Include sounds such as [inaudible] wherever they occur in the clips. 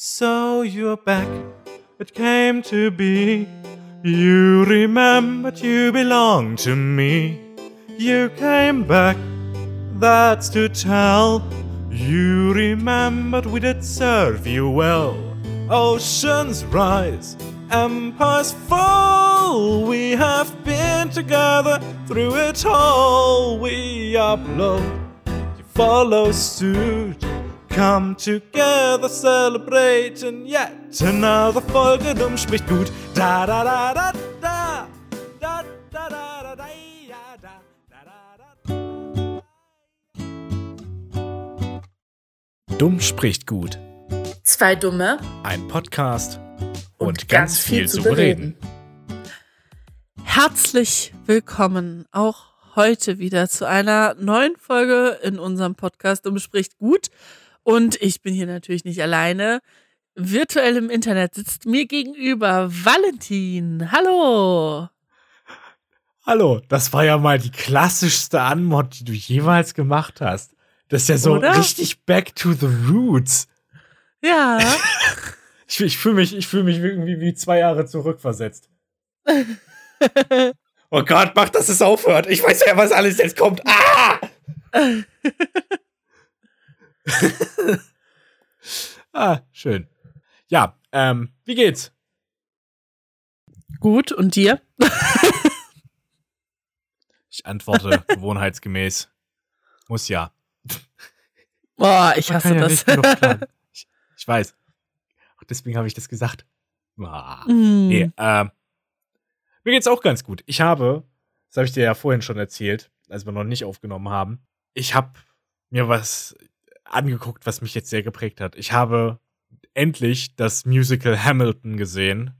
So you're back, it came to be. You remembered you belong to me. You came back, that's to tell. You remembered we did serve you well. Oceans rise, empires fall. We have been together through it all. We upload, you follow suit. Come together, celebrating yet another Folge. Dumm spricht gut. Da da da da da. Da da da da da. Ja, da da da da. Dumm spricht gut. Zwei Dumme Ein Podcast und, ganz, viel, zu bereden. Herzlich willkommen auch heute wieder zu einer neuen Folge in unserem Podcast Dumm spricht gut. Und ich bin hier natürlich nicht alleine. Virtuell im Internet sitzt mir gegenüber Valentin. Hallo. Hallo, das war ja mal die klassischste Anmod, die du jemals gemacht hast. Das ist ja so Oder? richtig back to the roots. Ja. [laughs] Ich, ich fühle mich, ich fühl mich irgendwie wie zwei Jahre zurückversetzt. [laughs] Oh Gott, mach, dass es aufhört. Ich weiß ja, was alles jetzt kommt. Ah! [laughs] [laughs] ah, schön. Ja, ähm, wie geht's? Gut, und dir? Ich antworte [laughs] gewohnheitsgemäß. Muss ja. Boah, ich hasse ja das. [laughs] Ich, ich weiß. Auch deswegen habe ich das gesagt. Ah. Mm. Nee, ähm, mir geht's auch ganz gut. Ich habe, das habe ich dir ja vorhin schon erzählt, als wir noch nicht aufgenommen haben, ich habe mir was angeguckt, was mich jetzt sehr geprägt hat. Ich habe endlich das Musical Hamilton gesehen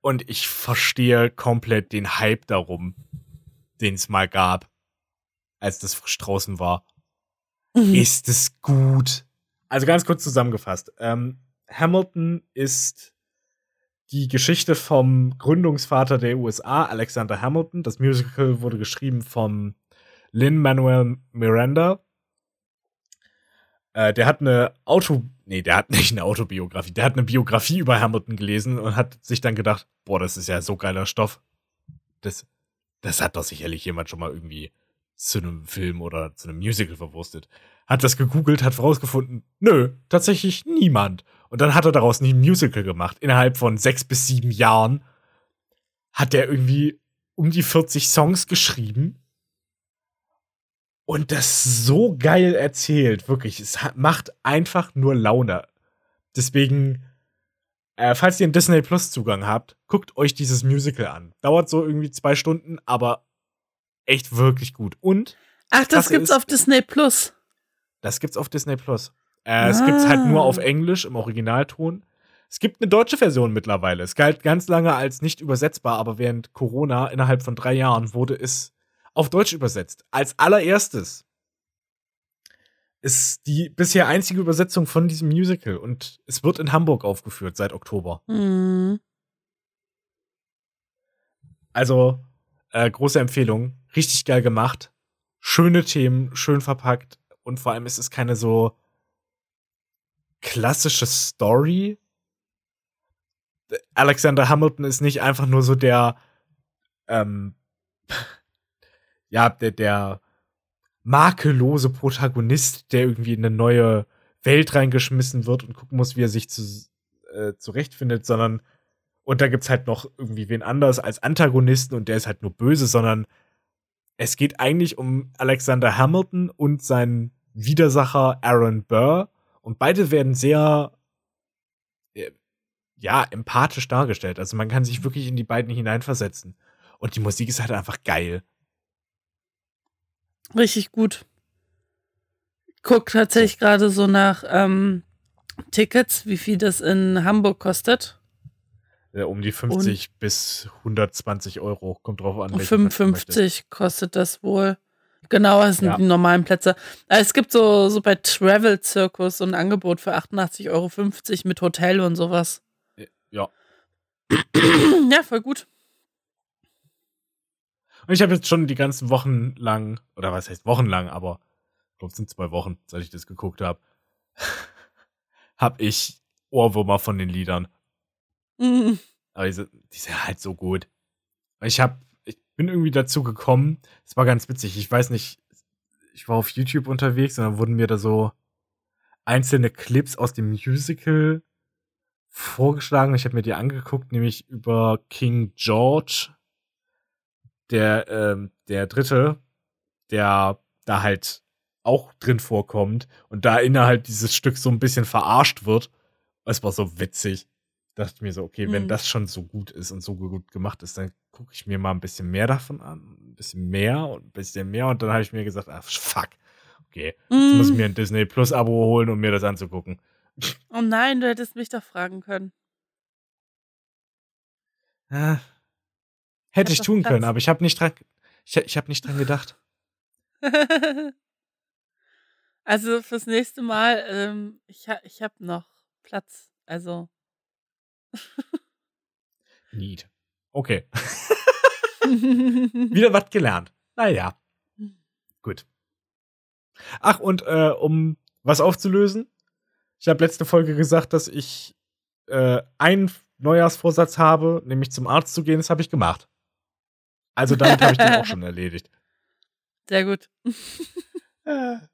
und ich verstehe komplett den Hype darum, den es mal gab, als das frisch draußen war Mhm. ist es gut. Also ganz kurz zusammengefasst. Ähm, Hamilton ist die Geschichte vom Gründungsvater der USA, Alexander Hamilton. Das Musical wurde geschrieben von Lin-Manuel Miranda. Äh, der hat eine Auto, nee, der hat [laughs] nicht eine Autobiografie, der hat eine Biografie über Hamilton gelesen und hat sich dann gedacht, boah, das ist ja so geiler Stoff. Das, das hat doch sicherlich jemand schon mal irgendwie zu einem Film oder zu einem Musical verwurstet. Hat das gegoogelt, hat herausgefunden, nö, tatsächlich niemand. Und dann hat er daraus ein Musical gemacht. Innerhalb von sechs bis sieben Jahren hat er irgendwie um die 40 Songs geschrieben. Und das so geil erzählt, wirklich. Es hat, macht einfach nur Laune. Deswegen, äh, falls ihr einen Disney Plus Zugang habt, guckt euch dieses Musical an. Dauert so irgendwie zwei Stunden, aber echt wirklich gut. Und Ach, das Krasse gibt's ist- auf Disney Plus. das gibt's auf Disney Plus. Äh, Es gibt's halt nur Ah. auf Englisch im Originalton. Es gibt eine deutsche Version mittlerweile. Es galt ganz lange als nicht übersetzbar, aber während Corona innerhalb von drei Jahren wurde es auf Deutsch übersetzt. Als allererstes ist die bisher einzige Übersetzung von diesem Musical und es wird in Hamburg aufgeführt seit Oktober. Mhm. Also äh, große Empfehlung, richtig geil gemacht, schöne Themen, schön verpackt und vor allem ist es keine so klassische Story. Alexander Hamilton ist nicht einfach nur so der ähm, ja, der, der makellose Protagonist, der irgendwie in eine neue Welt reingeschmissen wird und gucken muss, wie er sich zu, äh, zurechtfindet, sondern und da gibt's halt noch irgendwie wen anders als Antagonisten und der ist halt nur böse, sondern es geht eigentlich um Alexander Hamilton und seinen Widersacher Aaron Burr und beide werden sehr äh, ja, empathisch dargestellt. Also man kann sich wirklich in die beiden hineinversetzen. Und die Musik ist halt einfach geil. Richtig gut. Guck tatsächlich gerade so nach ähm, Tickets, wie viel das in Hamburg kostet. Äh, um die 50 bis 120 Euro. Kommt drauf an. welchen Platz du möchtest. 55 kostet das wohl. Genau, das sind Ja. die normalen Plätze. Äh, Es gibt so, so bei Travel Circus so ein Angebot für 88,50 Euro mit Hotel und sowas. Ja. [clears throat] ja, voll gut. Und ich habe jetzt schon die ganzen Wochen lang, oder was heißt wochenlang, aber ich glaube, es sind zwei Wochen, seit ich das geguckt habe, [laughs] hab ich Ohrwürmer von den Liedern. Mhm. Aber die sind, die sind halt so gut. Ich hab, ich bin irgendwie dazu gekommen. Es war ganz witzig. Ich weiß nicht, ich war auf YouTube unterwegs und dann wurden mir da so einzelne Clips aus dem Musical vorgeschlagen. Ich habe mir die angeguckt, nämlich über King George, der, ähm, der Dritte, der da halt auch drin vorkommt und da innerhalb dieses Stück so ein bisschen verarscht wird. Es war so witzig. Dachte ich mir so, okay, wenn Mhm. das schon so gut ist und so gut gemacht ist, dann gucke ich mir mal ein bisschen mehr davon an. Ein bisschen mehr und ein bisschen mehr. Und dann habe ich mir gesagt, ach, fuck. Okay, jetzt muss ich Mhm. mir ein Disney Plus Abo holen, um mir das anzugucken. Oh nein, du hättest mich doch fragen können. Ah, hätte ich tun können, aber ich habe nicht dran, ich, ich habe nicht dran gedacht. [laughs] also fürs nächste Mal, ähm, ich, ha ich habe noch Platz. Also. [laughs] Need. Okay. [laughs] Wieder was gelernt. Naja, gut. Ach, und äh, um was aufzulösen, ich habe letzte Folge gesagt, dass ich äh, einen Neujahrsvorsatz habe, nämlich zum Arzt zu gehen. Das habe ich gemacht. Also damit habe ich den auch [laughs] schon erledigt. Sehr gut. Äh. [laughs]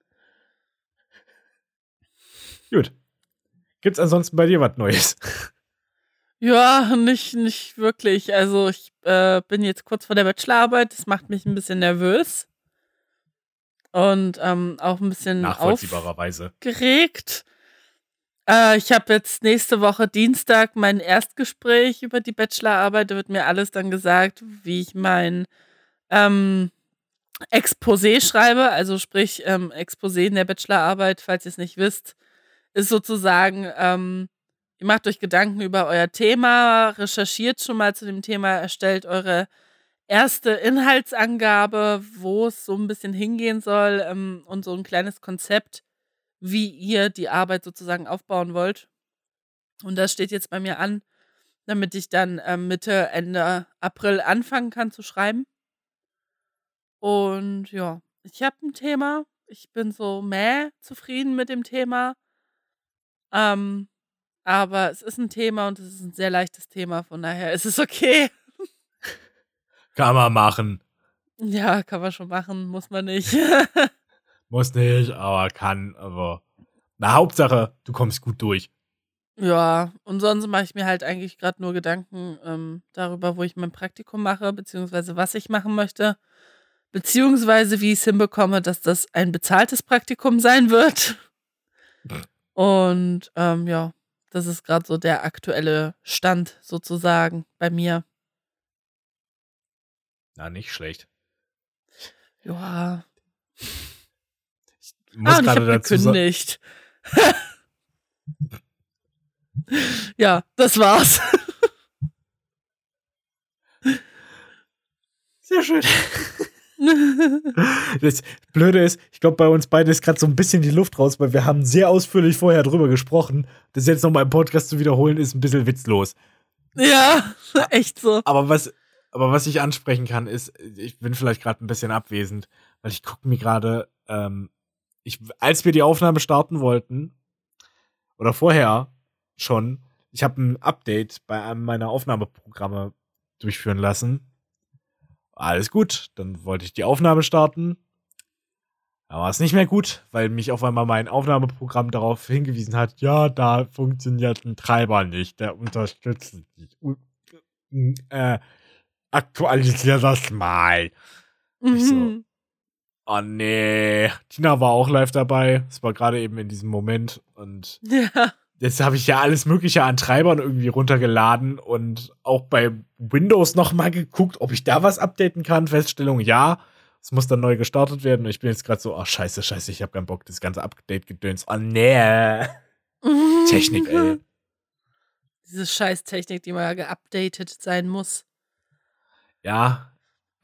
Gut. Gibt's ansonsten bei dir was Neues? [laughs] Ja, nicht, nicht wirklich. Also ich äh, bin jetzt kurz vor der Bachelorarbeit. Das macht mich ein bisschen nervös. Und ähm, auch ein bisschen Nachvollziehbarerweise. aufgeregt. Äh, ich habe jetzt nächste Woche Dienstag mein Erstgespräch über die Bachelorarbeit. Da wird mir alles dann gesagt, wie ich mein ähm, Exposé schreibe. Also sprich, ähm, Exposé in der Bachelorarbeit, falls ihr es nicht wisst, ist sozusagen, ähm, ihr macht euch Gedanken über euer Thema, recherchiert schon mal zu dem Thema, erstellt eure erste Inhaltsangabe, wo es so ein bisschen hingehen soll ähm, und so ein kleines Konzept, wie ihr die Arbeit sozusagen aufbauen wollt. Und das steht jetzt bei mir an, damit ich dann ähm, Mitte, Ende April anfangen kann zu schreiben. Und ja, ich habe ein Thema. Ich bin so mäh zufrieden mit dem Thema. Ähm, aber es ist ein Thema und es ist ein sehr leichtes Thema, von daher ist es okay. Kann man machen. Ja, kann man schon machen, muss man nicht. [laughs] Muss nicht, aber kann, aber. Na, Hauptsache, du kommst gut durch. ja, und sonst mache ich mir halt eigentlich gerade nur Gedanken ähm, darüber, wo ich mein Praktikum mache, beziehungsweise was ich machen möchte, beziehungsweise wie ich es hinbekomme, dass das ein bezahltes Praktikum sein wird. [laughs] Und ähm, ja, das ist gerade so der aktuelle Stand sozusagen bei mir. Na, nicht schlecht. Ja. Ich muss ah, ich gerade habe gekündigt. [laughs] ja, das war's. Sehr schön. Das Blöde ist, ich glaube, bei uns beiden ist gerade so ein bisschen die Luft raus, weil wir haben sehr ausführlich vorher drüber gesprochen. Das jetzt nochmal im Podcast zu wiederholen, ist ein bisschen witzlos. ja, [laughs] echt so. Aber was, aber was ich ansprechen kann, ist, ich bin vielleicht gerade ein bisschen abwesend, weil ich gucke mir gerade, ähm, ich, als wir die Aufnahme starten wollten, oder vorher schon, ich habe ein Update bei einem meiner Aufnahmeprogramme durchführen lassen. Alles gut, dann wollte ich die Aufnahme starten. Da war es nicht mehr gut, weil mich auf einmal mein Aufnahmeprogramm darauf hingewiesen hat, ja, da funktioniert ein Treiber nicht, der unterstützt nicht. Äh, aktualisier das mal. Ich so. Oh nee. Tina war auch live dabei. Es war gerade eben in diesem Moment. Und [laughs] Ja. jetzt habe ich ja alles Mögliche an Treibern irgendwie runtergeladen und auch bei Windows nochmal geguckt, ob ich da was updaten kann. Feststellung, ja. Es muss dann neu gestartet werden. Und ich bin jetzt gerade so, ach scheiße, scheiße, ich habe keinen Bock, das ganze Update-Gedöns. Oh nee. [laughs] Technik, ey. Diese Scheißtechnik, die mal ja geupdatet sein muss. Ja.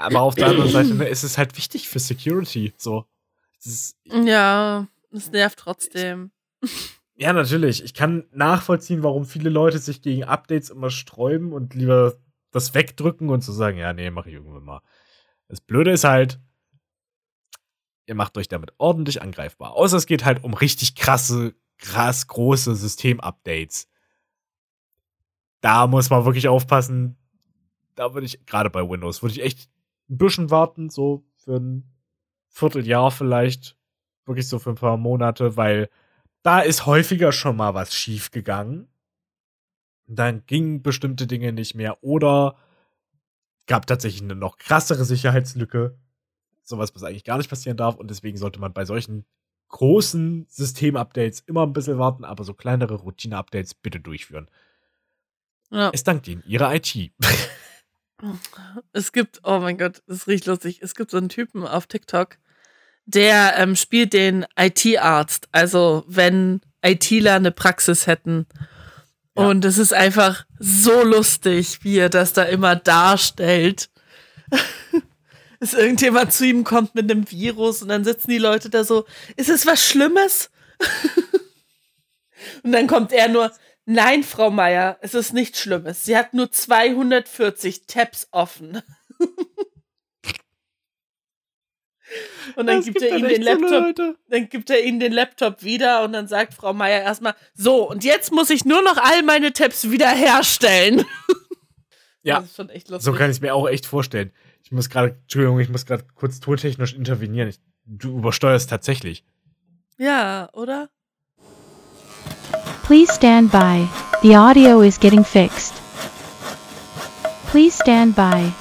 Aber auf der anderen [clears throat] Seite ne, ist es halt wichtig für Security. So. Das ist, Ja, es nervt trotzdem. Ja, natürlich. Ich kann nachvollziehen, warum viele Leute sich gegen Updates immer sträuben und lieber das wegdrücken und zu sagen, ja, nee, mach ich irgendwann mal. Das Blöde ist halt, ihr macht euch damit ordentlich angreifbar. Außer es geht halt um richtig krasse, krass große Systemupdates. Da muss man wirklich aufpassen. Da würde ich, gerade bei Windows, würde ich echt ein bisschen warten, so für ein Vierteljahr vielleicht. Wirklich so für ein paar Monate, weil da ist häufiger schon mal was schief gegangen. Dann gingen bestimmte Dinge nicht mehr oder gab tatsächlich eine noch krassere Sicherheitslücke. Sowas, was eigentlich gar nicht passieren darf. Und deswegen sollte man bei solchen großen Systemupdates immer ein bisschen warten, aber so kleinere Routine-Updates bitte durchführen. Ja. Es dankt Ihnen, Ihre IT. [laughs] es gibt, oh mein Gott, das riecht lustig. Es gibt so einen Typen auf TikTok, der ähm, spielt den IT-Arzt. Also, wenn ITler eine Praxis hätten. Ja. Und es ist einfach so lustig, wie er das da immer darstellt. [laughs] Dass irgendjemand zu ihm kommt mit einem Virus und dann sitzen die Leute da so, ist es was Schlimmes? [laughs] und dann kommt er nur, nein, Frau Meier, es ist nichts Schlimmes. Sie hat nur 240 Tabs offen. [laughs] Und dann gibt er ihm den Laptop, so dann gibt er ihnen den Laptop wieder und dann sagt Frau Meier erstmal, so, und jetzt muss ich nur noch all meine Tabs wiederherstellen. [laughs] Ja, so kann ich es mir auch echt vorstellen. Ich muss gerade, Entschuldigung, ich muss gerade kurz tontechnisch intervenieren. Ich, du übersteuerst tatsächlich. Ja, oder? Please stand by. The audio is getting fixed. Please stand by.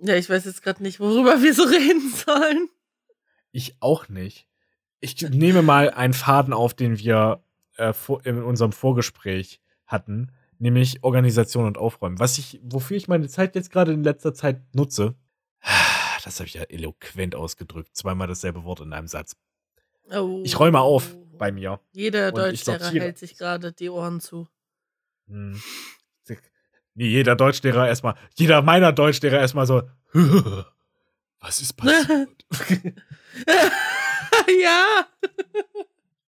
Ja, ich weiß jetzt gerade nicht, worüber wir so [laughs] reden sollen. Ich auch nicht. Ich nehme mal einen Faden auf, den wir äh, vor, in unserem Vorgespräch hatten, nämlich Organisation und Aufräumen. Was ich, wofür ich meine Zeit jetzt gerade in letzter Zeit nutze, [sighs] das habe ich ja eloquent ausgedrückt. Zweimal dasselbe Wort in einem Satz. Oh. Ich räume auf bei mir. Jeder Deutschlehrer hält sich gerade die Ohren zu. Hm. Nee, jeder Deutschlehrer erstmal, jeder meiner Deutschlehrer erstmal so, [laughs] was ist passiert? [laughs] ja.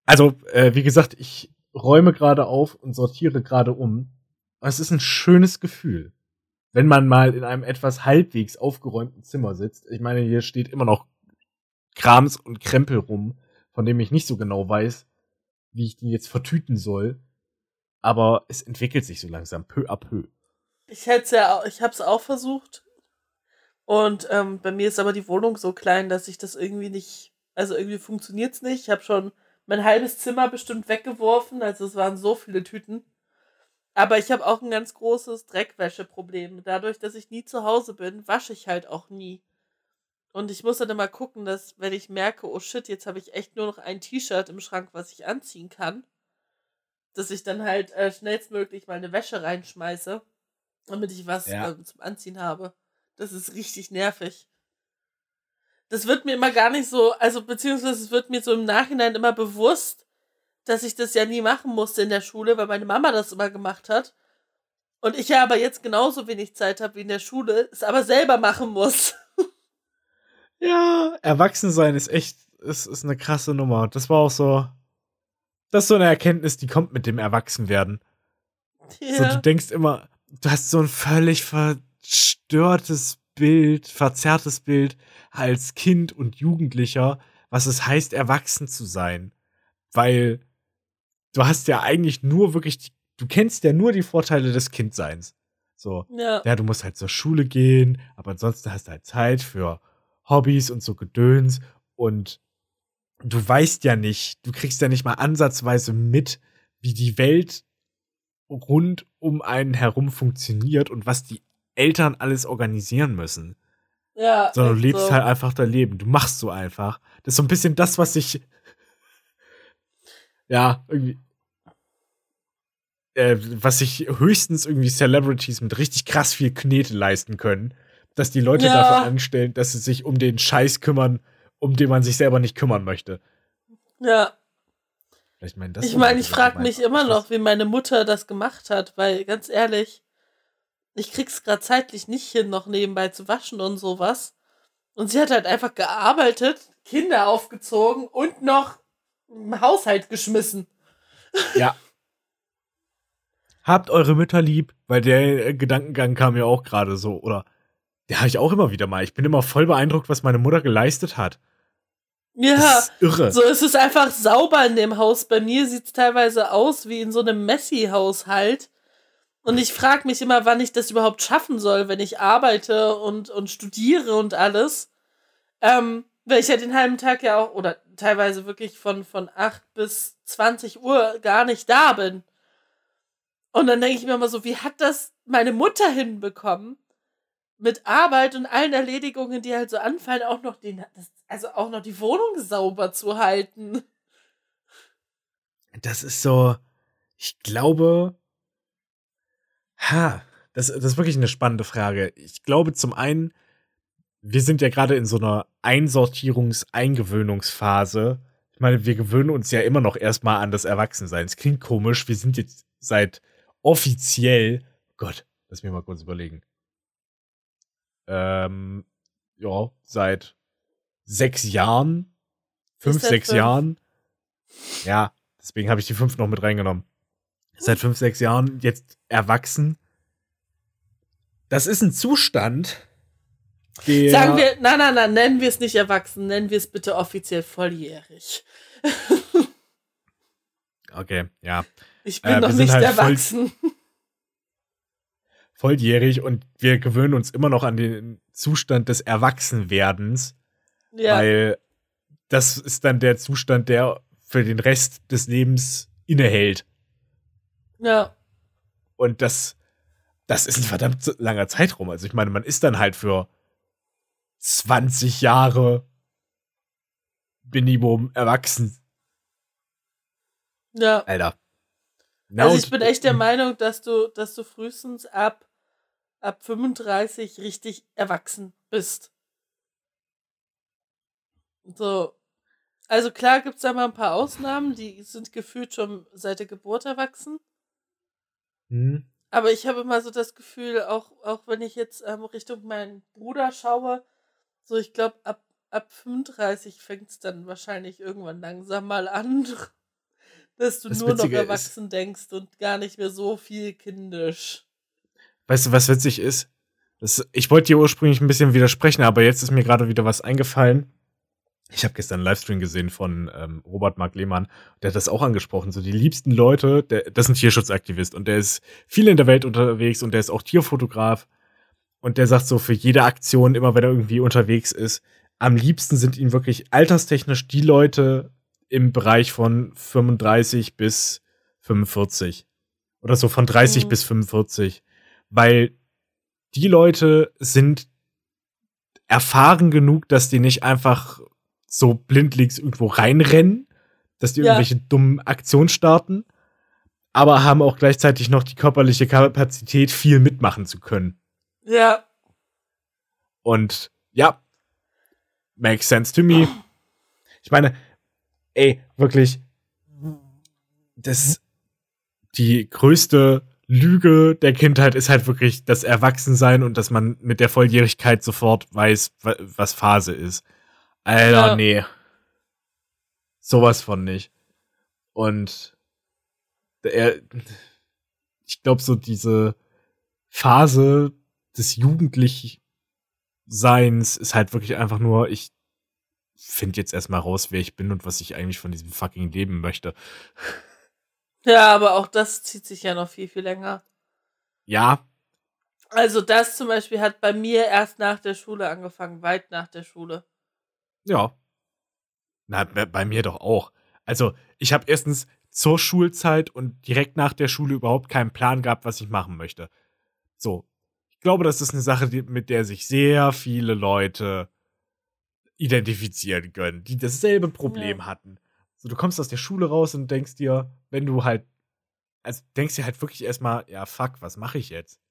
Also, äh, wie gesagt, ich räume gerade auf und sortiere gerade um. Es ist ein schönes Gefühl, wenn man mal in einem etwas halbwegs aufgeräumten Zimmer sitzt. Ich meine, hier steht immer noch Krams und Krempel rum, von dem ich nicht so genau weiß, wie ich den jetzt vertüten soll. Aber es entwickelt sich so langsam, peu à peu. Ich hätte ja, ich habe es auch versucht. Und ähm, bei mir ist aber die Wohnung so klein, dass ich das irgendwie nicht, also irgendwie funktioniert es nicht. Ich habe schon mein halbes Zimmer bestimmt weggeworfen, also es waren so viele Tüten. Aber ich habe auch ein ganz großes Dreckwäscheproblem. Dadurch, dass ich nie zu Hause bin, wasche ich halt auch nie. Und ich muss dann immer gucken, dass, wenn ich merke, oh shit, jetzt habe ich echt nur noch ein T-Shirt im Schrank, was ich anziehen kann, dass ich dann halt äh, schnellstmöglich mal eine Wäsche reinschmeiße damit ich was ja. äh, zum Anziehen habe. Das ist richtig nervig. Das wird mir immer gar nicht so, also beziehungsweise es wird mir so im Nachhinein immer bewusst, dass ich das ja nie machen musste in der Schule, weil meine Mama das immer gemacht hat. Und ich ja aber jetzt genauso wenig Zeit habe wie in der Schule, es aber selber machen muss. [laughs] ja, Erwachsensein ist echt, ist, ist eine krasse Nummer. Das war auch so, das ist so eine Erkenntnis, die kommt mit dem Erwachsenwerden. Ja. So, du denkst immer, du hast so ein völlig verstörtes Bild, verzerrtes Bild als Kind und Jugendlicher, was es heißt, erwachsen zu sein. Weil du hast ja eigentlich nur wirklich, du kennst ja nur die Vorteile des Kindseins. So, ja. ja, du musst halt zur Schule gehen, aber ansonsten hast du halt Zeit für Hobbys und so Gedöns und du weißt ja nicht, du kriegst ja nicht mal ansatzweise mit, wie die Welt rund um einen herum funktioniert und was die Eltern alles organisieren müssen. Ja. Sondern du lebst so. halt einfach dein Leben. Du machst so einfach. Das ist so ein bisschen das, was ich. [laughs] Ja, irgendwie. Äh, was sich höchstens irgendwie Celebrities mit richtig krass viel Knete leisten können. Dass die Leute ja. dafür anstellen, dass sie sich um den Scheiß kümmern, um den man sich selber nicht kümmern möchte. Ja. Ich meine, ich, mein, ich frage mich immer noch, wie meine Mutter das gemacht hat, weil ganz ehrlich, ich krieg's gerade zeitlich nicht hin, noch nebenbei zu waschen und sowas. Und sie hat halt einfach gearbeitet, Kinder aufgezogen und noch im Haushalt geschmissen. Ja. [laughs] Habt eure Mütter lieb, weil der Gedankengang kam mir auch gerade so, oder der habe ich auch immer wieder mal. Ich bin immer voll beeindruckt, was meine Mutter geleistet hat. Ja, Das ist irre. so es ist einfach sauber in dem Haus. Bei mir sieht es teilweise aus wie in so einem Messi-Haushalt. Und ich frage mich immer, wann ich das überhaupt schaffen soll, wenn ich arbeite und, und studiere und alles. Ähm, weil ich ja den halben Tag ja auch, oder teilweise wirklich von, von 8 bis 20 Uhr gar nicht da bin. Und dann denke ich mir immer so, wie hat das meine Mutter hinbekommen? Mit Arbeit und allen Erledigungen, die halt so anfallen, auch noch den, also auch noch die Wohnung sauber zu halten. Das ist so, ich glaube, ha, das, das ist wirklich eine spannende Frage. Ich glaube zum einen, wir sind ja gerade in so einer Einsortierungs-, Eingewöhnungsphase. Ich meine, wir gewöhnen uns ja immer noch erstmal an das Erwachsensein. Es klingt komisch, wir sind jetzt seit offiziell, Gott, lass mich mal kurz überlegen. Ähm, ja, seit sechs Jahren, fünf, sechs fünf? Jahren. Ja, deswegen habe ich die fünf noch mit reingenommen. Seit fünf, sechs Jahren jetzt erwachsen. Das ist ein Zustand, der. Sagen wir, nein, nein, nein, nennen wir es nicht erwachsen, nennen wir es bitte offiziell volljährig. Okay, ja. Ich bin Äh, noch nicht halt voll- erwachsen. Volljährig und wir gewöhnen uns immer noch an den Zustand des Erwachsenwerdens, ja, weil das ist dann der Zustand, der für den Rest des Lebens innehält. ja, Und das, das ist ein verdammt langer Zeitraum. Also ich meine, man ist dann halt für 20 Jahre Minimum erwachsen. ja. Alter. Na Also ich bin echt der [laughs] Meinung, dass du, dass du frühestens ab, ab 35 richtig erwachsen bist. So. Also klar gibt es da mal ein paar Ausnahmen, die sind gefühlt schon seit der Geburt erwachsen. Hm? Aber ich habe immer so das Gefühl, auch, auch wenn ich jetzt ähm, Richtung meinen Bruder schaue, so ich glaube, ab, ab 35 fängt es dann wahrscheinlich irgendwann langsam mal an, [laughs] dass du Das nur noch Witzige ist- erwachsen denkst und gar nicht mehr so viel kindisch. Weißt du, was witzig ist? Das, ich wollte dir ursprünglich ein bisschen widersprechen, aber jetzt ist mir gerade wieder was eingefallen. Ich habe gestern einen Livestream gesehen von ähm, Robert Mark Lehmann. Der hat das auch angesprochen. So die liebsten Leute, der, das ist ein Tierschutzaktivist und der ist viel in der Welt unterwegs und der ist auch Tierfotograf. Und der sagt so, für jede Aktion, immer wenn er irgendwie unterwegs ist, am liebsten sind ihm wirklich alterstechnisch die Leute im Bereich von 35 bis 45. Oder so von 30 Mhm. bis 45. Weil die Leute sind erfahren genug, dass die nicht einfach so blindlings irgendwo reinrennen, dass die Ja. irgendwelche dummen Aktionen starten, aber haben auch gleichzeitig noch die körperliche Kapazität, viel mitmachen zu können. Ja, Und ja, makes sense to me. Ich meine, ey, wirklich, das, die größte Lüge der Kindheit ist halt wirklich das Erwachsensein und dass man mit der Volljährigkeit sofort weiß, wa- was Phase ist. Alter, Ja. nee. Sowas von nicht. Und er, ich glaube, so diese Phase des Jugendlichseins ist halt wirklich einfach nur, ich finde jetzt erstmal raus, wer ich bin und was ich eigentlich von diesem fucking Leben möchte. Ja, aber auch das zieht sich ja noch viel, viel länger. Ja, Also das zum Beispiel hat bei mir erst nach der Schule angefangen, weit nach der Schule. ja. Na, bei mir doch auch. Also, ich habe erstens zur Schulzeit und direkt nach der Schule überhaupt keinen Plan gehabt, was ich machen möchte. So. Ich glaube, das ist eine Sache, mit der sich sehr viele Leute identifizieren können, die dasselbe Problem Ja. hatten. So, du kommst aus der Schule raus und denkst dir, wenn du halt, also denkst dir halt wirklich erstmal, ja, fuck, was mache ich jetzt?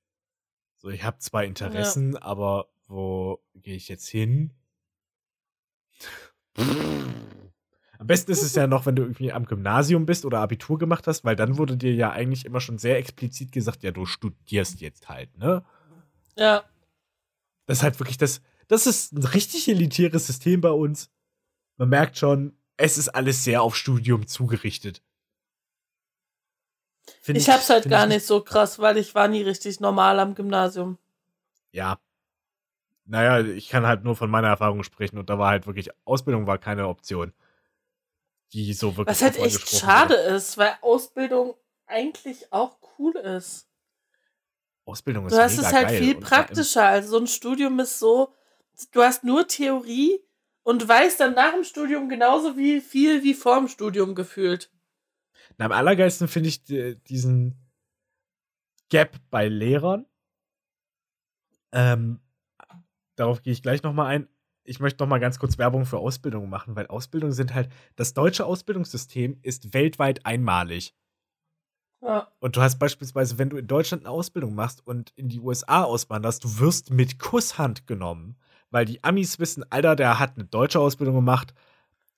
So, ich habe zwei Interessen, aber wo gehe ich jetzt hin? Am besten ist es ja noch, wenn du irgendwie am Gymnasium bist oder Abitur gemacht hast, weil dann wurde dir ja eigentlich immer schon sehr explizit gesagt, ja, du studierst jetzt halt, ne? Ja, Das ist halt wirklich das, das ist ein richtig elitäres System bei uns. Man merkt schon, es ist alles sehr auf Studium zugerichtet. Find ich hab's halt gar ich nicht so krass, weil ich war nie richtig normal am Gymnasium. Ja. naja, ich kann halt nur von meiner Erfahrung sprechen und da war halt wirklich, Ausbildung war keine Option. Die so wirklich. Was halt echt schade wurde. ist, weil Ausbildung eigentlich auch cool ist. Ausbildung ist Du hast es halt geil viel praktischer. Also so ein Studium ist so, du hast nur Theorie und weißt dann nach dem Studium genauso wie viel wie vor dem Studium gefühlt. Na, am allergeilsten finde ich die, diesen Gap bei Lehrern. Ähm, darauf gehe ich gleich nochmal ein. Ich möchte nochmal ganz kurz Werbung für Ausbildungen machen, weil Ausbildungen sind halt, das deutsche Ausbildungssystem ist weltweit einmalig. Ja. Und du hast beispielsweise, wenn du in Deutschland eine Ausbildung machst und in die USA auswanderst, du wirst mit Kusshand genommen, weil die Amis wissen, Alter, der hat eine deutsche Ausbildung gemacht.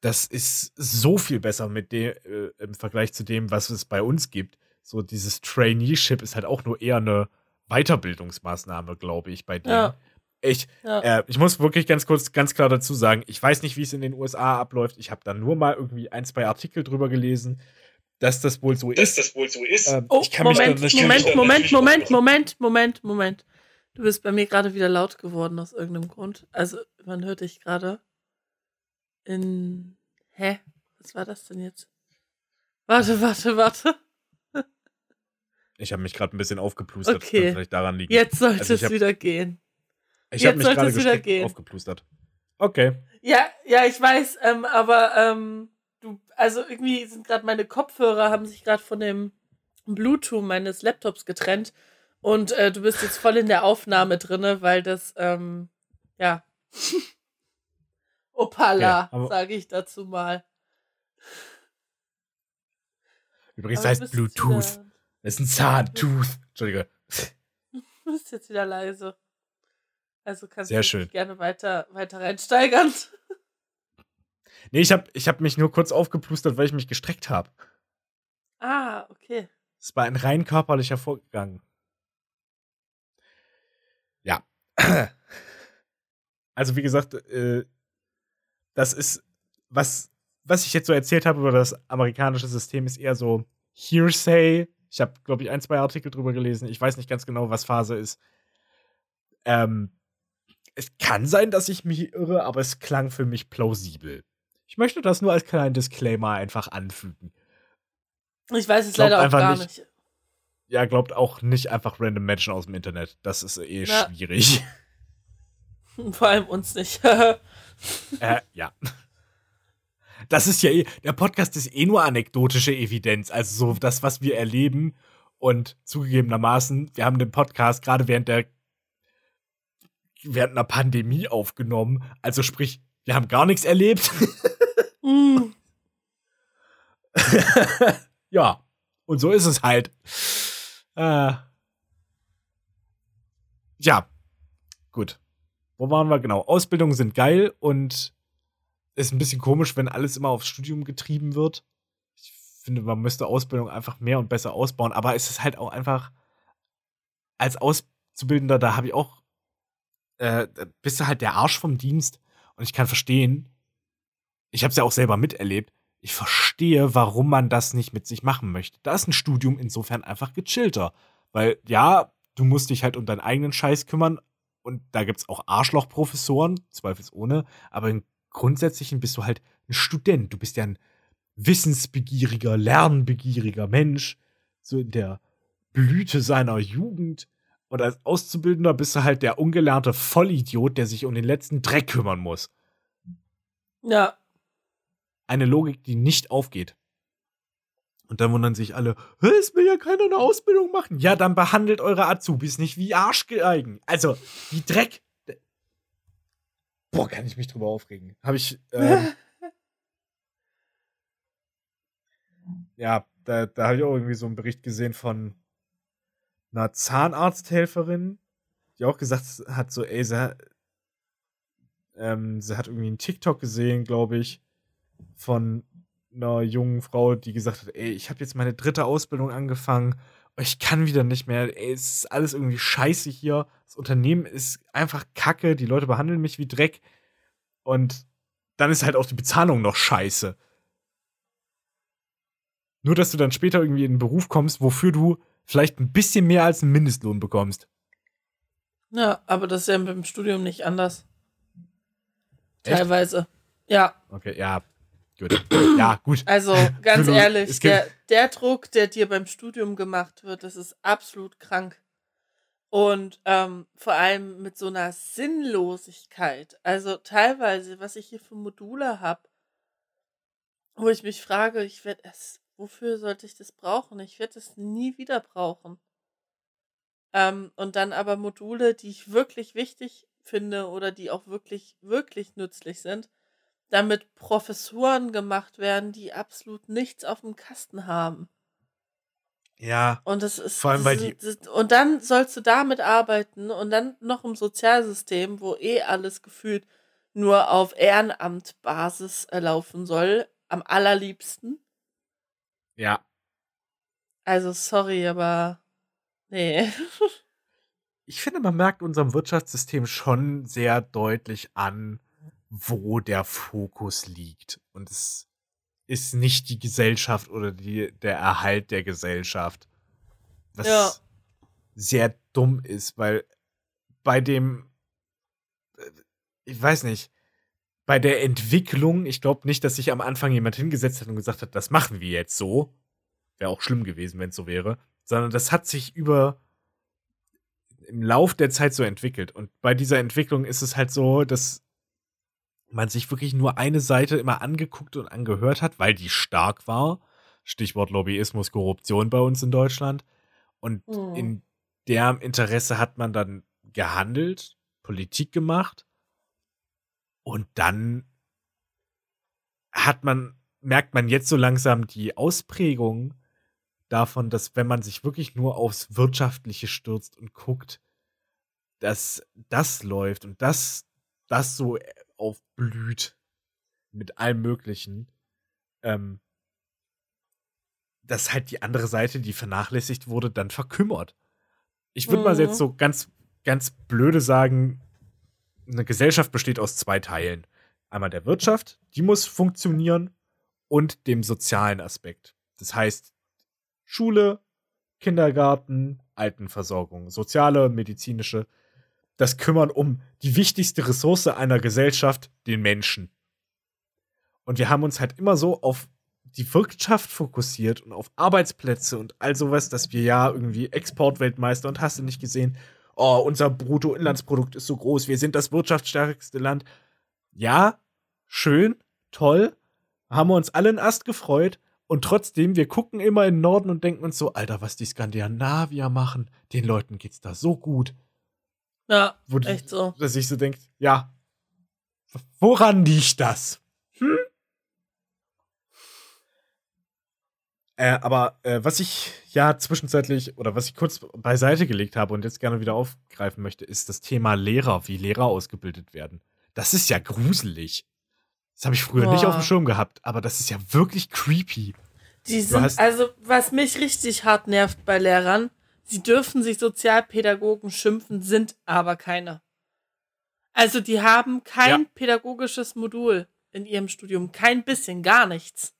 Das ist so viel besser mit dem, äh, im Vergleich zu dem, was es bei uns gibt. So dieses Traineeship ist halt auch nur eher eine Weiterbildungsmaßnahme, glaube ich, bei denen. Ja. Ich, Ja. äh, ich muss wirklich ganz kurz, ganz klar dazu sagen, ich weiß nicht, wie es in den USA abläuft. Ich habe da nur mal irgendwie ein, zwei Artikel drüber gelesen, dass das wohl so ist. das wohl so ist. Ähm, Oh, ich kann mich Moment, da nicht Moment, da Moment, natürlich Moment, auch- Moment, Moment, Moment. Du bist bei mir gerade wieder laut geworden aus irgendeinem Grund. Also, man hört dich gerade in. Hä? Was war das denn jetzt? Warte, warte, warte. Ich habe mich gerade ein bisschen aufgeplustert. Okay. vielleicht daran liegen. Jetzt sollte Also es hab- wieder gehen. ich habe mich gerade wieder gehen. aufgeplustert. Okay. Ja, ja, ich weiß, ähm, aber ähm, du, also irgendwie sind gerade meine Kopfhörer haben sich gerade von dem Bluetooth meines Laptops getrennt und äh, du bist jetzt voll in der Aufnahme drinne, weil das, ähm, ja, [laughs] Opala, aber- sage ich dazu mal. Übrigens heißt Bluetooth. Das ist ein Zahntooth. Entschuldige. [laughs] du bist jetzt wieder leise. Also kannst Sehr du schön. dich gerne weiter, weiter reinsteigern. Nee, ich habe ich hab mich nur kurz aufgeplustert, weil ich mich gestreckt habe. Ah, okay. Es war ein rein körperlicher Vorgang. Ja. [clears throat] Also, wie gesagt, äh, das ist, was, was ich jetzt so erzählt habe über das amerikanische System, ist eher so Hearsay. Ich habe, glaube ich, ein, zwei Artikel drüber gelesen. Ich weiß nicht ganz genau, was Phase ist. Ähm, es kann sein, dass ich mich irre, aber es klang für mich plausibel. Ich möchte das nur als kleinen Disclaimer einfach anfügen. Ich weiß es Glaub leider auch gar nicht. nicht. Ja, glaubt auch nicht einfach random Menschen aus dem Internet. Das ist eh Ja. schwierig. [laughs] Vor allem uns nicht. [laughs] äh, ja. Das ist ja eh, der Podcast ist eh nur anekdotische Evidenz, also so das, was wir erleben. Und zugegebenermaßen, wir haben den Podcast gerade während der während einer Pandemie aufgenommen. Also sprich, wir haben gar nichts erlebt. [laughs] Mm. ja, und so ist es halt. Äh, ja, gut. Wo waren wir genau? Ausbildungen sind geil und ist ein bisschen komisch, wenn alles immer aufs Studium getrieben wird. Ich finde, man müsste Ausbildung einfach mehr und besser ausbauen, aber es ist halt auch einfach als Auszubildender, da habe ich auch, äh, bist du halt der Arsch vom Dienst und ich kann verstehen, ich habe es ja auch selber miterlebt, ich verstehe, warum man das nicht mit sich machen möchte. Da ist ein Studium insofern einfach gechillter. Weil, ja, du musst dich halt um deinen eigenen Scheiß kümmern und da gibt's auch Arschlochprofessoren, zweifelsohne, aber im Grundsätzlichen bist du halt ein Student. Du bist ja ein wissensbegieriger, lernbegieriger Mensch, so in der Blüte seiner Jugend. Und als Auszubildender bist du halt der ungelernte Vollidiot, der sich um den letzten Dreck kümmern muss Ja. Eine Logik, die nicht aufgeht. Und dann wundern sich alle, "Hä, es will ja keiner eine Ausbildung machen. Ja, dann behandelt eure Azubis nicht wie Arschgeigen. Also, wie Dreck. Boah, kann ich mich drüber aufregen. Habe ich, ähm, [laughs] ja, da, da habe ich auch irgendwie so einen Bericht gesehen von einer Zahnarzthelferin, die auch gesagt hat, so, ey, sie, hat- ähm, sie hat irgendwie einen TikTok gesehen, glaube ich, von einer jungen Frau, die gesagt hat, ey, ich habe jetzt meine dritte Ausbildung angefangen, ich kann wieder nicht mehr, ey, es ist alles irgendwie scheiße hier, das Unternehmen ist einfach kacke, die Leute behandeln mich wie Dreck und dann ist halt auch die Bezahlung noch scheiße. Nur, dass du dann später irgendwie in einen Beruf kommst, wofür du vielleicht ein bisschen mehr als einen Mindestlohn bekommst. Ja, aber das ist ja beim Studium nicht anders. Echt? Teilweise. Ja, Okay, ja, gut. [clears throat] Ja, gut. also [laughs] ganz ehrlich, der, der Druck, der dir beim Studium gemacht wird, das ist absolut krank. Und ähm, vor allem mit so einer Sinnlosigkeit. Also teilweise, was ich hier für Module habe, wo ich mich frage, ich werde es, wofür sollte ich das brauchen? Ich werde es nie wieder brauchen. Ähm, und dann aber Module, die ich wirklich wichtig finde oder die auch wirklich, wirklich nützlich sind, damit Professoren gemacht werden, die absolut nichts auf dem Kasten haben. Ja, Und das ist Vor allem, das, das, und dann sollst du damit arbeiten und dann noch im Sozialsystem, wo eh alles gefühlt nur auf Ehrenamtbasis laufen soll, am allerliebsten. ja. Also sorry, aber nee. [laughs] Ich finde, man merkt unserem Wirtschaftssystem schon sehr deutlich an, wo der Fokus liegt. Und es ist nicht die Gesellschaft oder die, der Erhalt der Gesellschaft. Was Ja. sehr dumm ist, weil bei dem, äh, ich weiß nicht, bei der Entwicklung, ich glaube nicht, dass sich am Anfang jemand hingesetzt hat und gesagt hat, das machen wir jetzt so. Wäre auch schlimm gewesen, wenn es so wäre. Sondern das hat sich über im Lauf der Zeit so entwickelt. Und bei dieser Entwicklung ist es halt so, dass man sich wirklich nur eine Seite immer angeguckt und angehört hat, weil die stark war. Stichwort Lobbyismus, Korruption bei uns in Deutschland. Und Mhm. in deren Interesse hat man dann gehandelt, Politik gemacht. Und dann hat man, merkt man jetzt so langsam die Ausprägung davon, dass wenn man sich wirklich nur aufs Wirtschaftliche stürzt und guckt, dass das läuft und das, das so aufblüht mit allem Möglichen, ähm, dass halt die andere Seite, die vernachlässigt wurde, dann verkümmert. Ich würde mal Mhm. jetzt so ganz, ganz blöde sagen, eine Gesellschaft besteht aus zwei Teilen. Einmal der Wirtschaft, die muss funktionieren, und dem sozialen Aspekt. Das heißt, Schule, Kindergarten, Altenversorgung, soziale, medizinische, das Kümmern um die wichtigste Ressource einer Gesellschaft, den Menschen. Und wir haben uns halt immer so auf die Wirtschaft fokussiert und auf Arbeitsplätze und all sowas, dass wir ja irgendwie Exportweltmeister und hast du nicht gesehen, oh, unser Bruttoinlandsprodukt ist so groß, wir sind das wirtschaftsstärkste Land. Ja, schön, toll, haben wir uns alle einen Ast gefreut und trotzdem, wir gucken immer in den Norden und denken uns so, Alter, was die Skandinavier machen, den Leuten geht's da so gut. Ja, Wo die- echt so. Dass ich so denke, ja, woran liegt das? Hm? Äh, aber äh, was ich ja zwischenzeitlich oder was ich kurz beiseite gelegt habe und jetzt gerne wieder aufgreifen möchte, ist das Thema Lehrer, wie Lehrer ausgebildet werden. Das ist ja gruselig. Das habe ich früher nicht Boah. auf dem Schirm gehabt, aber das ist ja wirklich creepy. Die sind, also, was mich richtig hart nervt bei Lehrern, sie dürfen sich Sozialpädagogen schimpfen, sind aber keine. Also, die haben kein Ja. pädagogisches Modul in ihrem Studium. Kein bisschen, gar nichts.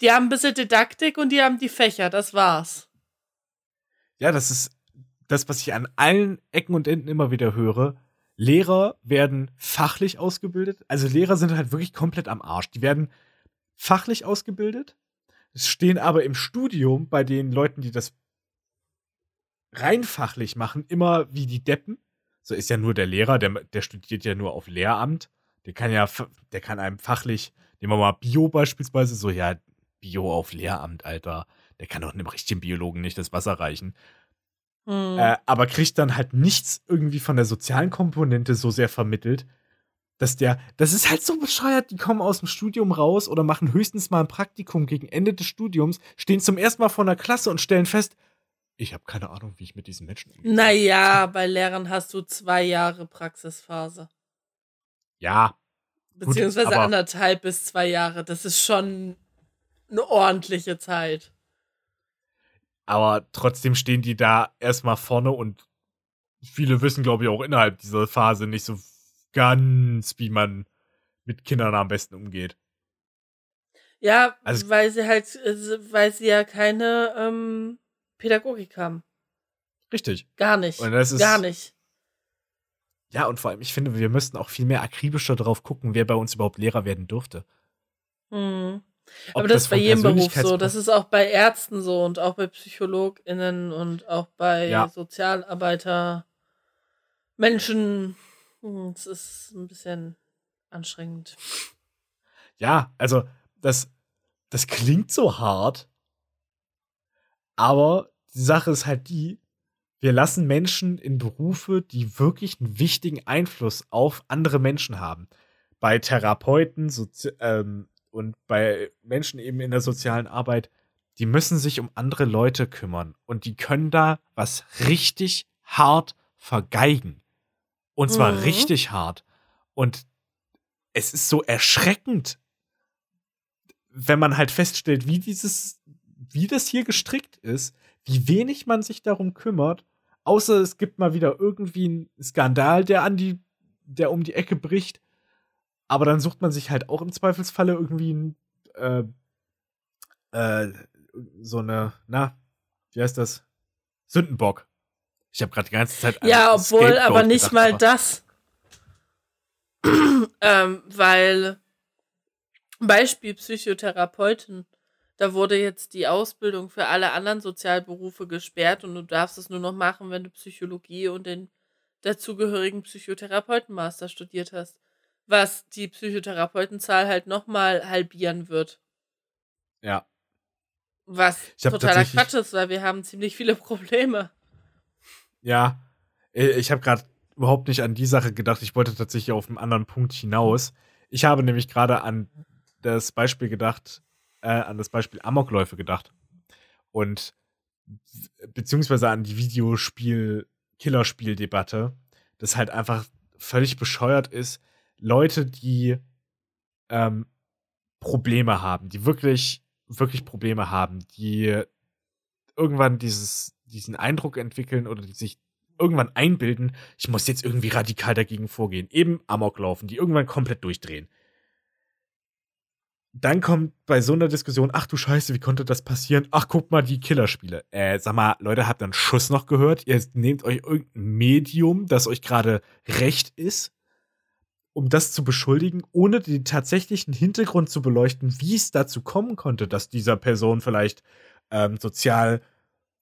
Die haben ein bisschen Didaktik und die haben die Fächer, das war's. Ja, das ist das, was ich an allen Ecken und Enden immer wieder höre. Lehrer werden fachlich ausgebildet. Also Lehrer sind halt wirklich komplett am Arsch. Die werden fachlich ausgebildet, es stehen aber im Studium bei den Leuten, die das rein fachlich machen, immer wie die Deppen. So ist ja nur der Lehrer, der, der studiert ja nur auf Lehramt. Der kann ja, der kann einem fachlich, nehmen wir mal Bio beispielsweise, so ja, Bio auf Lehramt, Alter. Der kann doch einem richtigen Biologen nicht das Wasser reichen. Hm. Äh, aber kriegt dann halt nichts irgendwie von der sozialen Komponente so sehr vermittelt, dass der, das ist halt so bescheuert, die kommen aus dem Studium raus oder machen höchstens mal ein Praktikum gegen Ende des Studiums, stehen zum ersten Mal vor einer Klasse und stellen fest, ich habe keine Ahnung, wie ich mit diesen Menschen umgehe. naja, [laughs] bei Lehrern hast du zwei Jahre Praxisphase. Ja, Beziehungsweise aber- anderthalb bis zwei Jahre. Das ist schon eine ordentliche Zeit. aber trotzdem stehen die da erstmal vorne und viele wissen, glaube ich, auch innerhalb dieser Phase nicht so ganz, wie man mit Kindern am besten umgeht. Ja, Also- weil sie halt, äh, weil sie ja keine ähm, Pädagogik haben. Richtig. Gar nicht. Und das ist- Gar nicht. Ja, und vor allem, ich finde, wir müssten auch viel mehr akribischer darauf gucken, wer bei uns überhaupt Lehrer werden durfte. Ob Aber das, ist bei jedem Beruf so. Das ist auch bei Ärzten so und auch bei PsychologInnen und auch bei Ja. Sozialarbeiter, Menschen. Hm, Es ist ein bisschen anstrengend. Ja, also das, das klingt so hart, aber die Sache ist halt die, wir lassen Menschen in Berufe, die wirklich einen wichtigen Einfluss auf andere Menschen haben. Bei Therapeuten Sozi ähm, und bei Menschen eben in der sozialen Arbeit, die müssen sich um andere Leute kümmern und die können da was richtig hart vergeigen. Und zwar Mhm. richtig hart. Und es ist so erschreckend, wenn man halt feststellt, wie dieses, wie das hier gestrickt ist, wie wenig man sich darum kümmert, außer es gibt mal wieder irgendwie einen Skandal, der an die, der um die Ecke bricht. Aber dann sucht man sich halt auch im Zweifelsfalle irgendwie ein, äh, äh, so eine, na, wie heißt das? Sündenbock. Ich habe gerade die ganze Zeit Ja, obwohl Scapegoat aber nicht gedacht, mal das. [clears throat] ähm, weil Beispiel Psychotherapeuten, da wurde jetzt die Ausbildung für alle anderen Sozialberufe gesperrt und du darfst es nur noch machen, wenn du Psychologie und den dazugehörigen Psychotherapeutenmaster studiert hast. Was die Psychotherapeutenzahl halt nochmal halbieren wird. Ja. Was totaler Quatsch ist, weil wir haben ziemlich viele Probleme. Ja, äh, ich habe gerade überhaupt nicht an die Sache gedacht. Ich wollte tatsächlich auf einen anderen Punkt hinaus. Ich habe nämlich gerade an das Beispiel gedacht, äh, an das Beispiel Amokläufe gedacht. Und beziehungsweise an die Videospiel-Killerspiel-Debatte, das halt einfach völlig bescheuert ist. Leute, die ähm, Probleme haben, die wirklich, wirklich Probleme haben, die irgendwann dieses, diesen Eindruck entwickeln oder die sich irgendwann einbilden, ich muss jetzt irgendwie radikal dagegen vorgehen. Eben Amok laufen, die irgendwann komplett durchdrehen. Dann kommt bei so einer Diskussion, ach du Scheiße, wie konnte das passieren? Ach, guck mal, die Killerspiele. Äh, sag mal, Leute, habt ihr einen Schuss noch gehört? Ihr nehmt euch irgendein Medium, das euch gerade recht ist, um das zu beschuldigen, ohne den tatsächlichen Hintergrund zu beleuchten, wie es dazu kommen konnte, dass dieser Person vielleicht ähm, sozial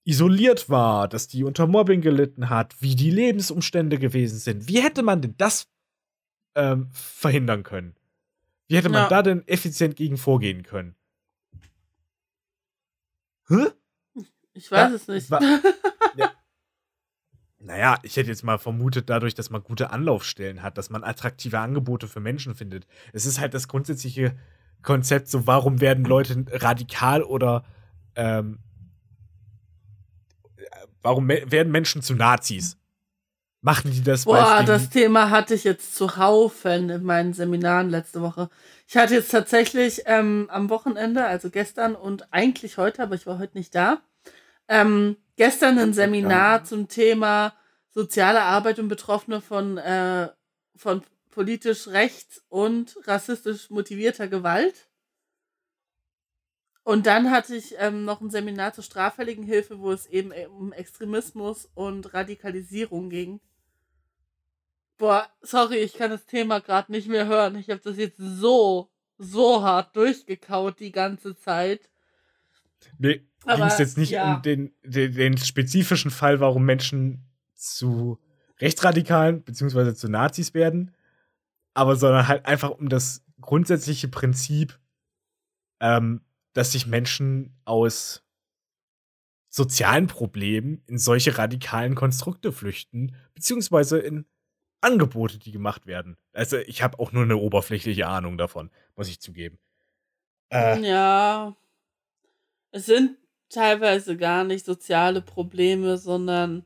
isoliert war, dass die unter Mobbing gelitten hat, wie die Lebensumstände gewesen sind. Wie hätte man denn das ähm, verhindern können? Wie hätte man Ja. da denn effizient gegen vorgehen können? Hä? Ich weiß Ja, es nicht. wa- [laughs] Ja. Naja, ich hätte jetzt mal vermutet, dadurch, dass man gute Anlaufstellen hat, dass man attraktive Angebote für Menschen findet. Es ist halt das grundsätzliche Konzept, so warum werden Leute radikal oder ähm, warum me werden Menschen zu Nazis? Machen die das, Boah, das Thema hatte ich jetzt zuhaufen in meinen Seminaren letzte Woche. Ich hatte jetzt tatsächlich ähm, am Wochenende, also gestern und eigentlich heute, aber ich war heute nicht da, ähm, gestern ein Seminar zum Thema soziale Arbeit und Betroffene von, äh, von politisch rechts und rassistisch motivierter Gewalt. Und dann hatte ich ähm, noch ein Seminar zur straffälligen Hilfe, wo es eben äh, um Extremismus und Radikalisierung ging. Boah, sorry, ich kann das Thema gerade nicht mehr hören. Ich habe das jetzt so, so hart durchgekaut die ganze Zeit. Mir ging es jetzt nicht ja. um den, den, den spezifischen Fall, warum Menschen zu Rechtsradikalen bzw. zu Nazis werden, aber sondern halt einfach um das grundsätzliche Prinzip, ähm, dass sich Menschen aus sozialen Problemen in solche radikalen Konstrukte flüchten, beziehungsweise in Angebote, die gemacht werden. Also ich habe auch nur eine oberflächliche Ahnung davon, muss ich zugeben. Äh, Ja. Es sind teilweise gar nicht soziale Probleme, sondern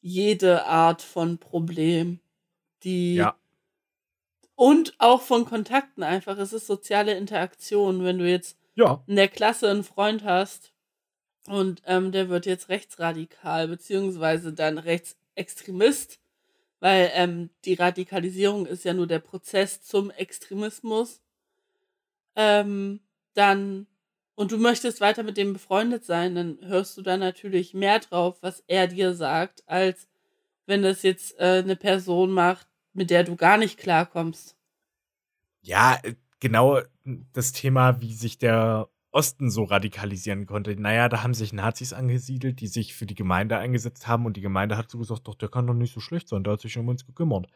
jede Art von Problem, die ja, und auch von Kontakten einfach. Es ist soziale Interaktion. Wenn du jetzt ja, in der Klasse einen Freund hast und ähm, der wird jetzt rechtsradikal, beziehungsweise dann Rechtsextremist, weil ähm, die Radikalisierung ist ja nur der Prozess zum Extremismus, ähm, dann und du möchtest weiter mit dem befreundet sein, dann hörst du da natürlich mehr drauf, was er dir sagt, als wenn das jetzt äh, eine Person macht, mit der du gar nicht klarkommst. Ja, äh, genau das Thema, wie sich der Osten so radikalisieren konnte. Naja, da haben sich Nazis angesiedelt, die sich für die Gemeinde eingesetzt haben und die Gemeinde hat so gesagt, doch, der kann doch nicht so schlecht sein, der hat sich um uns gekümmert.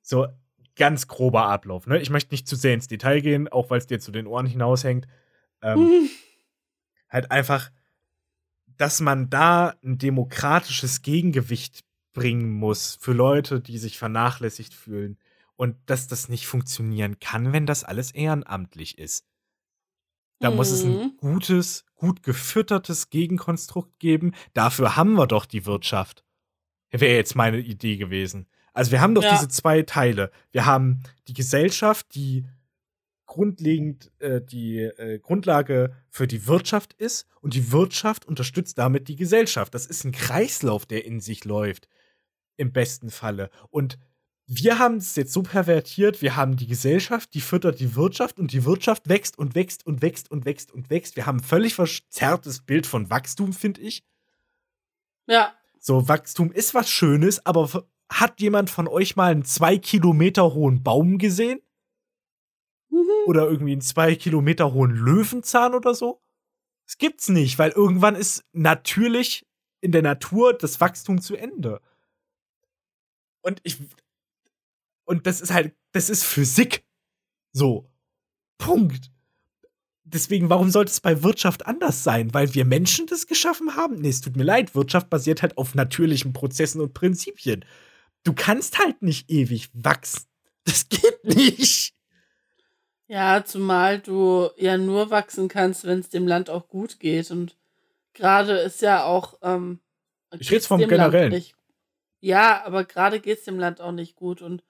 So, ganz grober Ablauf. Ne? Ich möchte nicht zu sehr ins Detail gehen, auch weil es dir zu den Ohren hinaushängt. Ähm, [laughs] halt einfach, dass man da ein demokratisches Gegengewicht bringen muss für Leute, die sich vernachlässigt fühlen und dass das nicht funktionieren kann, wenn das alles ehrenamtlich ist. Da mhm. muss es ein mhm. gutes, gut gefüttertes Gegenkonstrukt geben. Dafür haben wir doch die Wirtschaft. Wäre jetzt meine Idee gewesen. Also wir haben doch ja. diese zwei Teile. Wir haben die Gesellschaft, die grundlegend äh, die äh, Grundlage für die Wirtschaft ist und die Wirtschaft unterstützt damit die Gesellschaft. Das ist ein Kreislauf, der in sich läuft. Im besten Falle. Und wir haben es jetzt so pervertiert, wir haben die Gesellschaft, die füttert die Wirtschaft und die Wirtschaft wächst und wächst und wächst und wächst und wächst. Wir haben ein völlig verzerrtes Bild von Wachstum, finde ich. Ja. So, Wachstum ist was Schönes, aber hat jemand von euch mal einen zwei Kilometer hohen Baum gesehen? Mhm. Oder irgendwie einen zwei Kilometer hohen Löwenzahn oder so? Das gibt's nicht, weil irgendwann ist natürlich in der Natur das Wachstum zu Ende. Und ich. Und das ist halt, das ist Physik. So. Punkt. Deswegen, warum sollte es bei Wirtschaft anders sein? Weil wir Menschen das geschaffen haben? Nee, es tut mir leid. Wirtschaft basiert halt auf natürlichen Prozessen und Prinzipien du kannst halt nicht ewig wachsen. Das geht nicht. Ja, zumal du ja nur wachsen kannst, wenn es dem Land auch gut geht. Und gerade ist ja auch. Ähm, ich rede vom Generellen. Nicht, ja, aber gerade geht es dem Land auch nicht gut. Und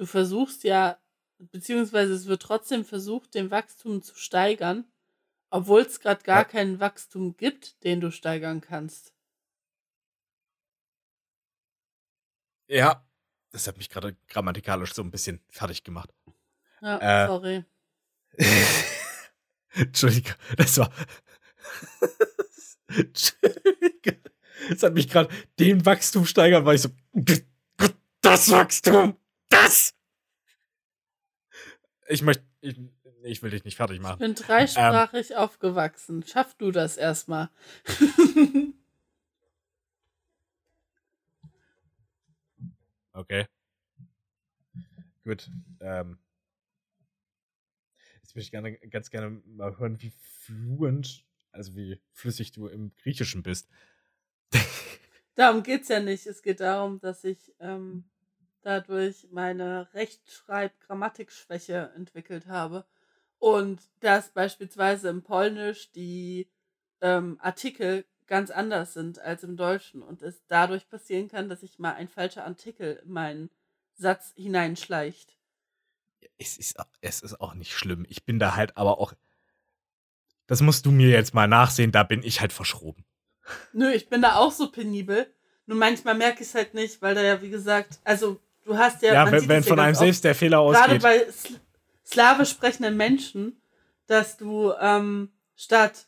du versuchst ja, beziehungsweise es wird trotzdem versucht, den Wachstum zu steigern, obwohl es gerade gar ja. kein Wachstum gibt, den du steigern kannst. Ja, das hat mich gerade grammatikalisch so ein bisschen fertig gemacht. Ja, äh, sorry. [laughs] Entschuldigung, das war. [laughs] Entschuldigung. Das hat mich gerade den Wachstum steigern, weil ich so. Das Wachstum! Das! Ich möchte. Ich, ich will dich nicht fertig machen. Ich bin dreisprachig ähm, aufgewachsen. Schaff du das erstmal. [laughs] Okay. Gut. Ähm. Jetzt würde ich gerne, ganz gerne mal hören, wie fluent, also wie flüssig du im Griechischen bist. Darum geht es ja nicht. Es geht darum, dass ich ähm, dadurch meine Rechtschreib-Grammatikschwäche entwickelt habe. Und dass beispielsweise im Polnisch die ähm, Artikel ganz anders sind als im Deutschen und es dadurch passieren kann, dass sich mal ein falscher Artikel in meinen Satz hineinschleicht. Es ist, es ist auch nicht schlimm. Ich bin da halt aber auch. Das musst du mir jetzt mal nachsehen, da bin ich halt verschroben. Nö, ich bin da auch so penibel. Nur manchmal merke ich es halt nicht, weil da ja, wie gesagt, also du hast ja. Ja, wenn, wenn von einem selbst der Fehler ausgeht. Gerade bei slawisch sprechenden Menschen, dass du ähm, statt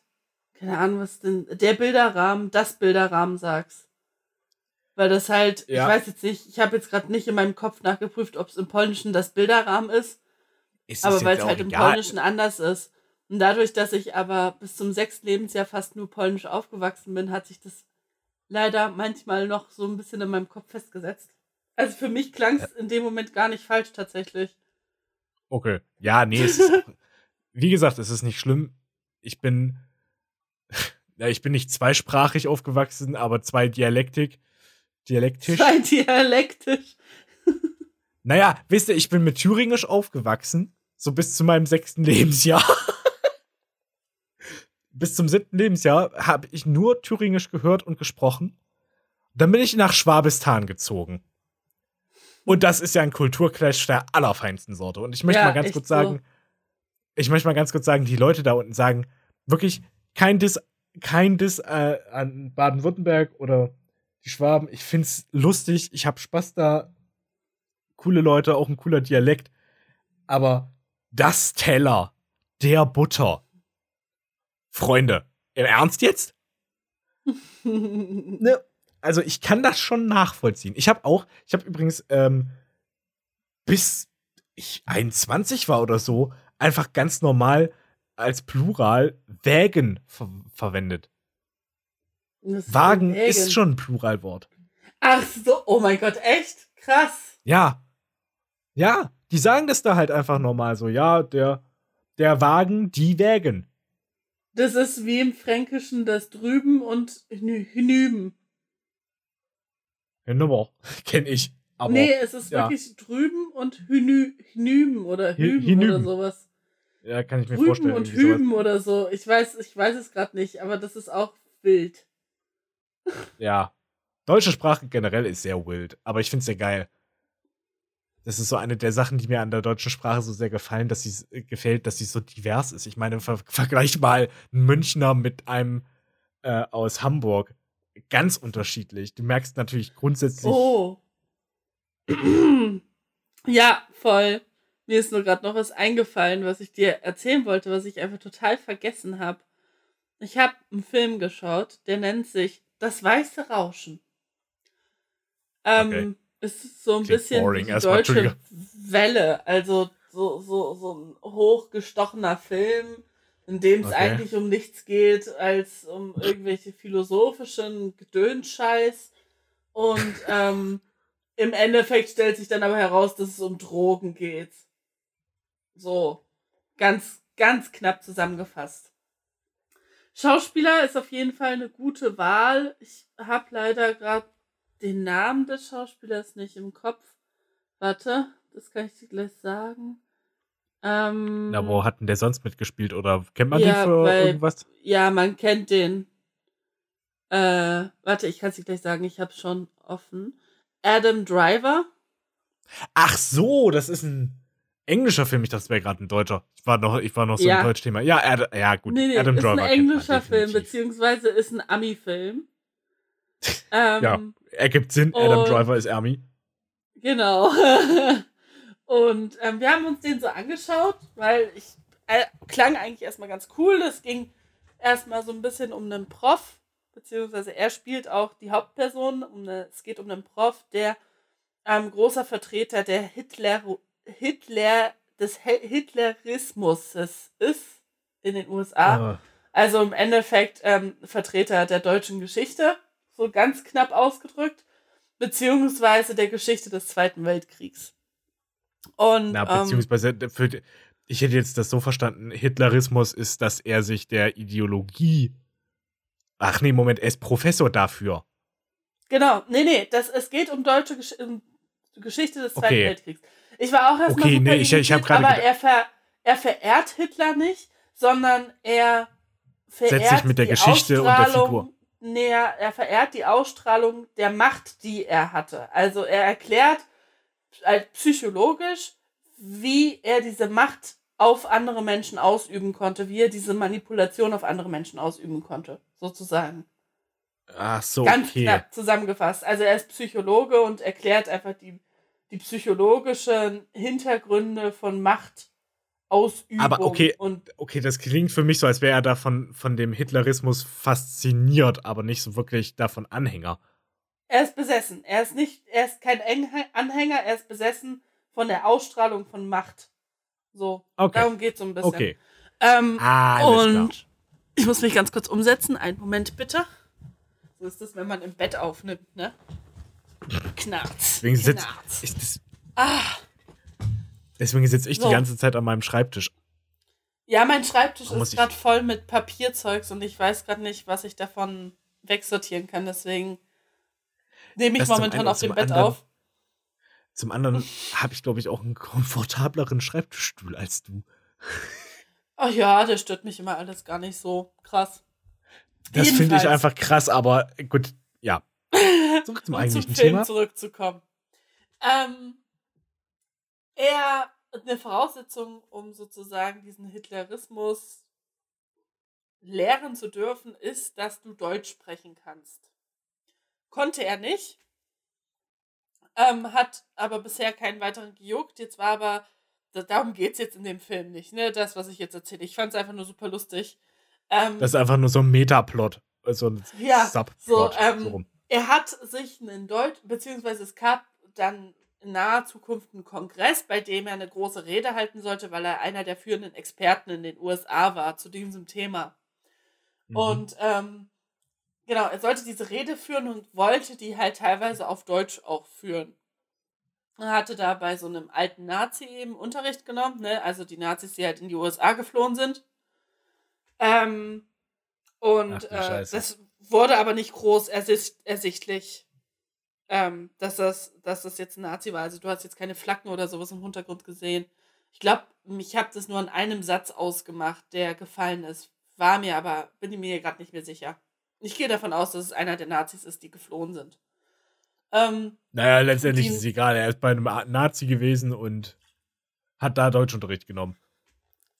keine Ahnung, was denn, der Bilderrahmen, das Bilderrahmen sagst. Weil das halt, ja. ich weiß jetzt nicht, ich habe jetzt gerade nicht in meinem Kopf nachgeprüft, ob es im Polnischen das Bilderrahmen ist. ist aber weil es halt im Polnischen anders ist. Und dadurch, dass ich aber bis zum sechsten Lebensjahr fast nur polnisch aufgewachsen bin, hat sich das leider manchmal noch so ein bisschen in meinem Kopf festgesetzt. Also für mich klang es in dem Moment gar nicht falsch tatsächlich. Okay. Ja, nee, es ist, [laughs] wie gesagt, es ist nicht schlimm. Ich bin [laughs] ja, ich bin nicht zweisprachig aufgewachsen, aber zwei Dialektik. Dialektisch. Zwei dialektisch. [laughs] naja, wisst ihr, ich bin mit Thüringisch aufgewachsen, so bis zu meinem sechsten Lebensjahr. bis zum siebten Lebensjahr habe ich nur Thüringisch gehört und gesprochen. Dann bin ich nach Schwabistan gezogen. Und das ist ja ein Kulturclash der allerfeinsten Sorte. Und ich möchte ja, mal ganz kurz sagen, so. ich möchte mal ganz kurz sagen, die Leute da unten sagen, wirklich kein Diss kein Diss äh, an Baden-Württemberg oder die Schwaben. Ich find's lustig, ich hab Spaß da. Coole Leute, auch ein cooler Dialekt. Aber das Teller der Butter. Freunde, im Ernst jetzt? [laughs] ne, also ich kann das schon nachvollziehen. Ich habe auch, ich habe übrigens ähm, bis ich 21 war oder so, einfach ganz normal als Plural Wägen ver verwendet. Das Wagen Wägen. ist schon ein Pluralwort. Ach so, oh mein Gott, echt? Krass. Ja. Ja, die sagen das da halt einfach normal so. Ja, der, der Wagen, die Wägen. Das ist wie im Fränkischen das drüben und Hinüben. Ja, Nummer. [laughs] Kenn ich. Aber nee, es ist ja. wirklich drüben und Hünü, Hinüben oder Hüben Hinüben. oder sowas. ja, kann ich mir Drüben vorstellen. und irgendwie sowas. Hüben oder so. Ich weiß, ich weiß es gerade nicht, aber das ist auch wild. [laughs] Ja. Deutsche Sprache generell ist sehr wild, aber ich finde es sehr geil. Das ist so eine der Sachen, die mir an der deutschen Sprache so sehr gefallen, dass sie äh, gefällt, dass sie so divers ist. Ich meine, ver vergleich mal einen Münchner mit einem äh, aus Hamburg. Ganz unterschiedlich. Du merkst natürlich grundsätzlich. Oh. [clears throat] ja, voll. Mir ist nur gerade noch was eingefallen, was ich dir erzählen wollte, was ich einfach total vergessen habe. Ich habe einen Film geschaut, der nennt sich Das weiße Rauschen. Ähm, Okay. Es ist so ein Klingt bisschen boring. die deutsche. Welle, also so, so, so ein hochgestochener Film, in dem es Okay. eigentlich um nichts geht, als um irgendwelche philosophischen Gedönscheiß. Und [laughs] ähm, im Endeffekt stellt sich dann aber heraus, dass es um Drogen geht. So, ganz, ganz knapp zusammengefasst. Schauspieler ist auf jeden Fall eine gute Wahl. Ich habe leider gerade den Namen des Schauspielers nicht im Kopf. Warte, das kann ich dir gleich sagen. Ähm, Na, wo hat denn der sonst mitgespielt? Oder kennt man Ja, den für weil- irgendwas? Ja, man kennt den. Äh, warte, ich kann es dir gleich sagen, ich habe schon offen. Adam Driver. Ach so, das ist ein englischer Film. Ich dachte, es wäre gerade ein deutscher. Ich war noch, ich war noch so Ja. im Deutschthema. Ja, Ad, ja gut. Nee, nee, Adam ist Driver. ein englischer Film, beziehungsweise ist ein Ami-Film. Ähm, Ja. Ergibt Sinn. Adam Driver ist Army. Genau. [laughs] Und ähm, wir haben uns den so angeschaut, weil ich äh, klang eigentlich erstmal ganz cool. Es ging erstmal so ein bisschen um einen Prof, beziehungsweise er spielt auch die Hauptperson. Um eine, es geht um einen Prof, der ähm, großer Vertreter der Hitler, Hitler, des Hitlerismus ist in den USA. Ah. Also im Endeffekt ähm, Vertreter der deutschen Geschichte, so ganz knapp ausgedrückt, beziehungsweise der Geschichte des Zweiten Weltkriegs. Und Na, ähm, beziehungsweise, für, ich hätte jetzt das so verstanden, Hitlerismus ist, dass er sich der Ideologie. Ach nee, Moment, er ist Professor dafür. genau, nee, nee, das, es geht um deutsche Gesch um Geschichte des Zweiten Okay. Weltkriegs. Ich war auch erstmal Okay, nee, ich- ich hab aber er, ver, er verehrt Hitler nicht, sondern er verehrt sich mit der Geschichte und der Figur. Nee, er er verehrt die Ausstrahlung der Macht, die er hatte. Also er erklärt halt psychologisch, wie er diese Macht auf andere Menschen ausüben konnte, wie er diese Manipulation auf andere Menschen ausüben konnte, sozusagen. Ach so, Ganz okay. knapp zusammengefasst. Also er ist Psychologe und erklärt einfach die, die psychologischen Hintergründe von Machtausübung. Aber okay. Okay, das klingt für mich so, als wäre er davon von dem Hitlerismus fasziniert, aber nicht so wirklich davon Anhänger. Er ist besessen. Er ist nicht, er ist kein Anhänger, er ist besessen von der Ausstrahlung von Macht. So, Okay. darum geht es so ein bisschen. Okay. Ähm, Ah, alles klar. und ich muss mich ganz kurz umsetzen. Einen Moment bitte. So ist das, wenn man im Bett aufnimmt, ne? Knarz. Deswegen ist das, Ah, deswegen sitze ich So. die ganze Zeit an meinem Schreibtisch. ja, mein Schreibtisch Warum ist ich- gerade voll mit Papierzeugs und ich weiß gerade nicht, was ich davon wegsortieren kann. Deswegen nehme ich momentan auf dem Bett anderen- auf. Zum anderen habe ich, glaube ich, auch einen komfortableren Schreibtischstuhl als du. Ach ja, der stört mich immer alles gar nicht so krass. Das finde ich einfach krass, aber gut, ja. [laughs] Zurück zum um eigentlichen zum Film Thema. zurückzukommen. Ähm, er, eine Voraussetzung, um sozusagen diesen Hitlerismus lehren zu dürfen, ist, dass du Deutsch sprechen kannst. Konnte er nicht, ähm, hat aber bisher keinen weiteren gejuckt. Jetzt war aber, da- darum geht es jetzt in dem Film nicht, ne? Das, was ich jetzt erzähle. Ich fand es einfach nur super lustig. Ähm, Das ist einfach nur so ein Metaplot. So ein Ja, Subplot. so, ähm, so er hat sich einen Deutsch, beziehungsweise es gab dann in naher Zukunft einen Kongress, bei dem er eine große Rede halten sollte, weil er einer der führenden Experten in den USA war zu diesem Thema. Mhm. Und ähm, genau, er sollte diese Rede führen und wollte die halt teilweise auf Deutsch auch führen. Er hatte da bei so einem alten Nazi eben Unterricht genommen, ne? also die Nazis, die halt in die USA geflohen sind. Ähm, und Ach äh, das wurde aber nicht groß ersicht, ersichtlich, ähm, dass, das, dass das jetzt ein Nazi war. Also du hast jetzt keine Flaggen oder sowas im Hintergrund gesehen. Ich glaube, ich habe das nur in einem Satz ausgemacht, der gefallen ist. War mir aber, bin ich mir gerade nicht mehr sicher. Ich gehe davon aus, dass es einer der Nazis ist, die geflohen sind. Ähm, Naja, letztendlich Die- ist es egal. Er ist bei einem Nazi gewesen und hat da Deutschunterricht genommen.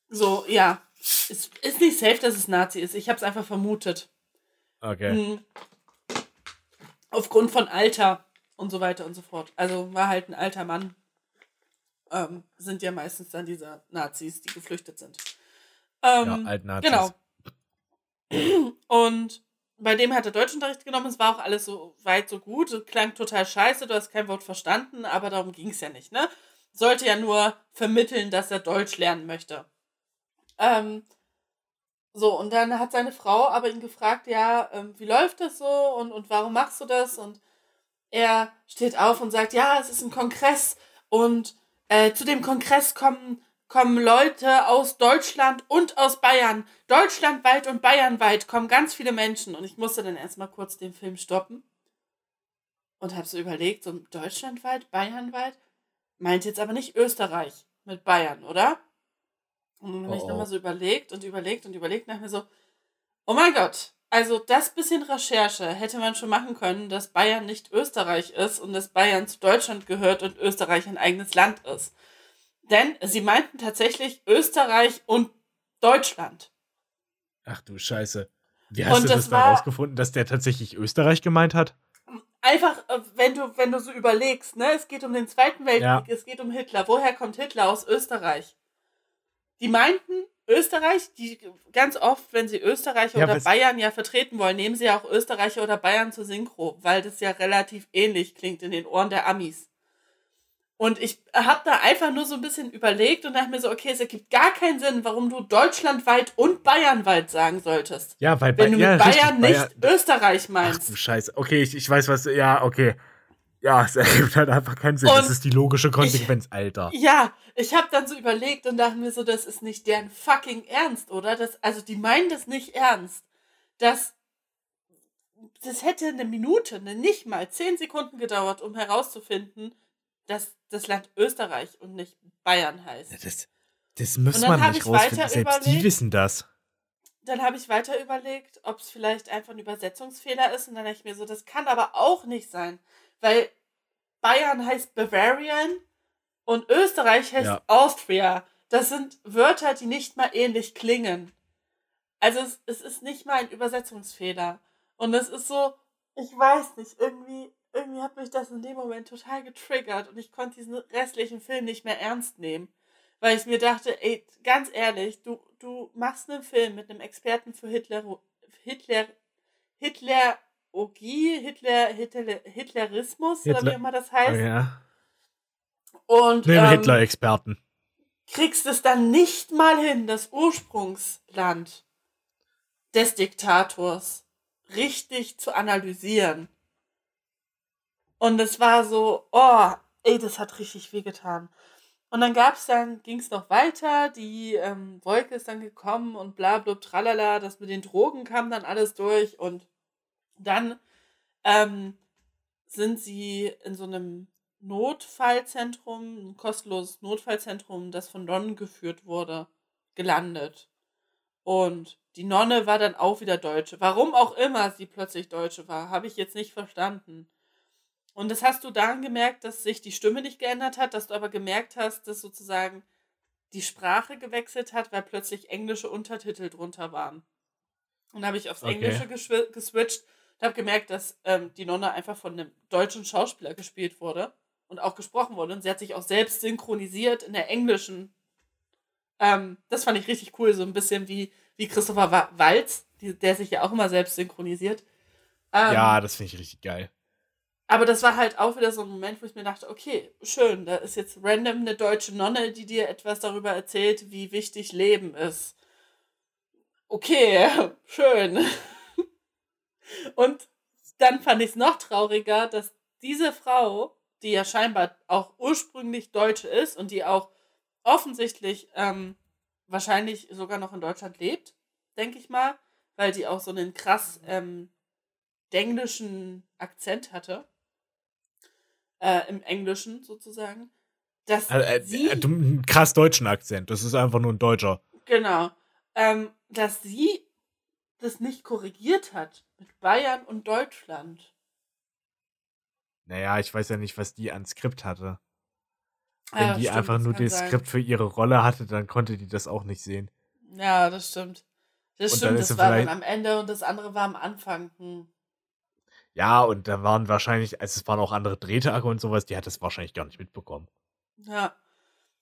so, ja. Ist, ist nicht safe, dass es Nazi ist. Ich habe es einfach vermutet. Okay. Mhm. Aufgrund von Alter und so weiter und so fort. Also war halt ein alter Mann. Ähm, sind ja meistens dann diese Nazis, die geflüchtet sind. Ähm, ja, alten Nazis. Genau. Und bei dem hat er Deutschunterricht genommen. Es war auch alles so weit, so gut. Klang total scheiße, du hast kein Wort verstanden, aber darum ging es ja nicht, ne? Sollte ja nur vermitteln, dass er Deutsch lernen möchte. Ähm, so, und dann hat seine Frau aber ihn gefragt, ja, ähm, wie läuft das so und, und warum machst du das? Und er steht auf und sagt, ja, es ist ein Kongress und äh, zu dem Kongress kommen, kommen Leute aus Deutschland und aus Bayern. Deutschlandweit und Bayernweit kommen ganz viele Menschen. Und ich musste dann erstmal kurz den Film stoppen und habe so überlegt, so deutschlandweit, bayernweit, meint jetzt aber nicht Österreich mit Bayern, oder? Und dann habe ich Oh, oh. nochmal so überlegt und überlegt und überlegt nach mir so, oh mein Gott, also das bisschen Recherche hätte man schon machen können, dass Bayern nicht Österreich ist und dass Bayern zu Deutschland gehört und Österreich ein eigenes Land ist. Denn sie meinten tatsächlich Österreich und Deutschland. Ach du Scheiße. Wie hast Und du das das, da rausgefunden, dass der tatsächlich Österreich gemeint hat? Einfach, äh, wenn du, wenn du so überlegst, ne, es geht um den Zweiten Weltkrieg, Ja. es geht um Hitler. Woher kommt Hitler? Aus Österreich. Die meinten, Österreich, die ganz oft, wenn sie Österreicher Ja, oder Bayern ja vertreten wollen, nehmen sie ja auch Österreicher oder Bayern zur Synchro, weil das ja relativ ähnlich klingt in den Ohren der Amis. Und ich habe da einfach nur so ein bisschen überlegt und dachte mir so, okay, es ergibt gar keinen Sinn, warum du deutschlandweit und bayernweit sagen solltest. Ja, weil Wenn du ja, mit richtig, Bayern nicht Bayern- Österreich Ach meinst. du Scheiße. Okay, ich, ich weiß, was. Ja, okay. Ja, es [laughs] ergibt halt einfach keinen Sinn. das Und ist die logische Konsequenz, Alter. Ja, ich habe dann so überlegt und dachte mir so, das ist nicht deren fucking Ernst, oder? Das, also die meinen das nicht ernst. Das, das hätte eine Minute, eine nicht mal zehn Sekunden gedauert, um herauszufinden, dass das Land Österreich und nicht Bayern heißt. Das, das muss man nicht ich rausfinden. Selbst die überlegt. wissen das. Dann habe ich weiter überlegt, ob es vielleicht einfach ein Übersetzungsfehler ist und dann dachte ich mir so, das kann aber auch nicht sein, weil Bayern heißt Bavarian und Österreich heißt Ja. Austria. Das sind Wörter, die nicht mal ähnlich klingen. Also es, es ist nicht mal ein Übersetzungsfehler. Und es ist so, ich weiß nicht, irgendwie, irgendwie hat mich das in dem Moment total getriggert und ich konnte diesen restlichen Film nicht mehr ernst nehmen. Weil ich mir dachte, ey, ganz ehrlich, du, du machst einen Film mit einem Experten für Hitler, Hitler, Hitlerogie, Hitler, Hitler, Hitlerismus oder Hitler- wie immer das heißt. Ja. Und ähm, Hitler-Experten. kriegst es dann nicht mal hin, das Ursprungsland des Diktators richtig zu analysieren. Und es war so, oh, ey, das hat richtig wehgetan. Und dann gab's dann, ging's noch weiter, die ähm, Wolke ist dann gekommen und bla bla tralala, das mit den Drogen kam dann alles durch und dann ähm, sind sie in so einem Notfallzentrum, ein kostenloses Notfallzentrum, das von Nonnen geführt wurde, gelandet. Und die Nonne war dann auch wieder Deutsche. Warum auch immer sie plötzlich Deutsche war, habe ich jetzt nicht verstanden. Und das hast du daran gemerkt, dass sich die Stimme nicht geändert hat, dass du aber gemerkt hast, dass sozusagen die Sprache gewechselt hat, weil plötzlich englische Untertitel drunter waren. Und dann habe ich aufs Okay. Englische geswitcht und habe gemerkt, dass ähm, die Nonne einfach von einem deutschen Schauspieler gespielt wurde und auch gesprochen wurde. Und sie hat sich auch selbst synchronisiert in der englischen. Ähm, das fand ich richtig cool, so ein bisschen wie, wie Christopher Wa- Waltz, die, der sich ja auch immer selbst synchronisiert. Ähm, ja, das finde ich richtig geil. Aber das war halt auch wieder so ein Moment, wo ich mir dachte, okay, schön, da ist jetzt random eine deutsche Nonne, die dir etwas darüber erzählt, wie wichtig Leben ist. Okay, [laughs] schön. Und dann fand ich es noch trauriger, dass diese Frau, die ja scheinbar auch ursprünglich Deutsche ist und die auch offensichtlich ähm, wahrscheinlich sogar noch in Deutschland lebt, denke ich mal, weil die auch so einen krass ähm, englischen Akzent hatte. Äh, Im Englischen sozusagen. Dass äh, äh, sie, äh, einen krass deutschen Akzent. Das ist einfach nur ein Deutscher. Genau. Ähm, dass sie das nicht korrigiert hat mit Bayern und Deutschland. Naja, ich weiß ja nicht, was die an Skript hatte. Ja, Wenn die stimmt, einfach nur das sein. Skript für ihre Rolle hatte, dann konnte die das auch nicht sehen. Ja, das stimmt. Das Und stimmt, das war dann am Ende und das andere war am Anfang. Hm. Ja, und da waren wahrscheinlich, also es waren auch andere Drehtage und sowas, die hat das wahrscheinlich gar nicht mitbekommen. Ja.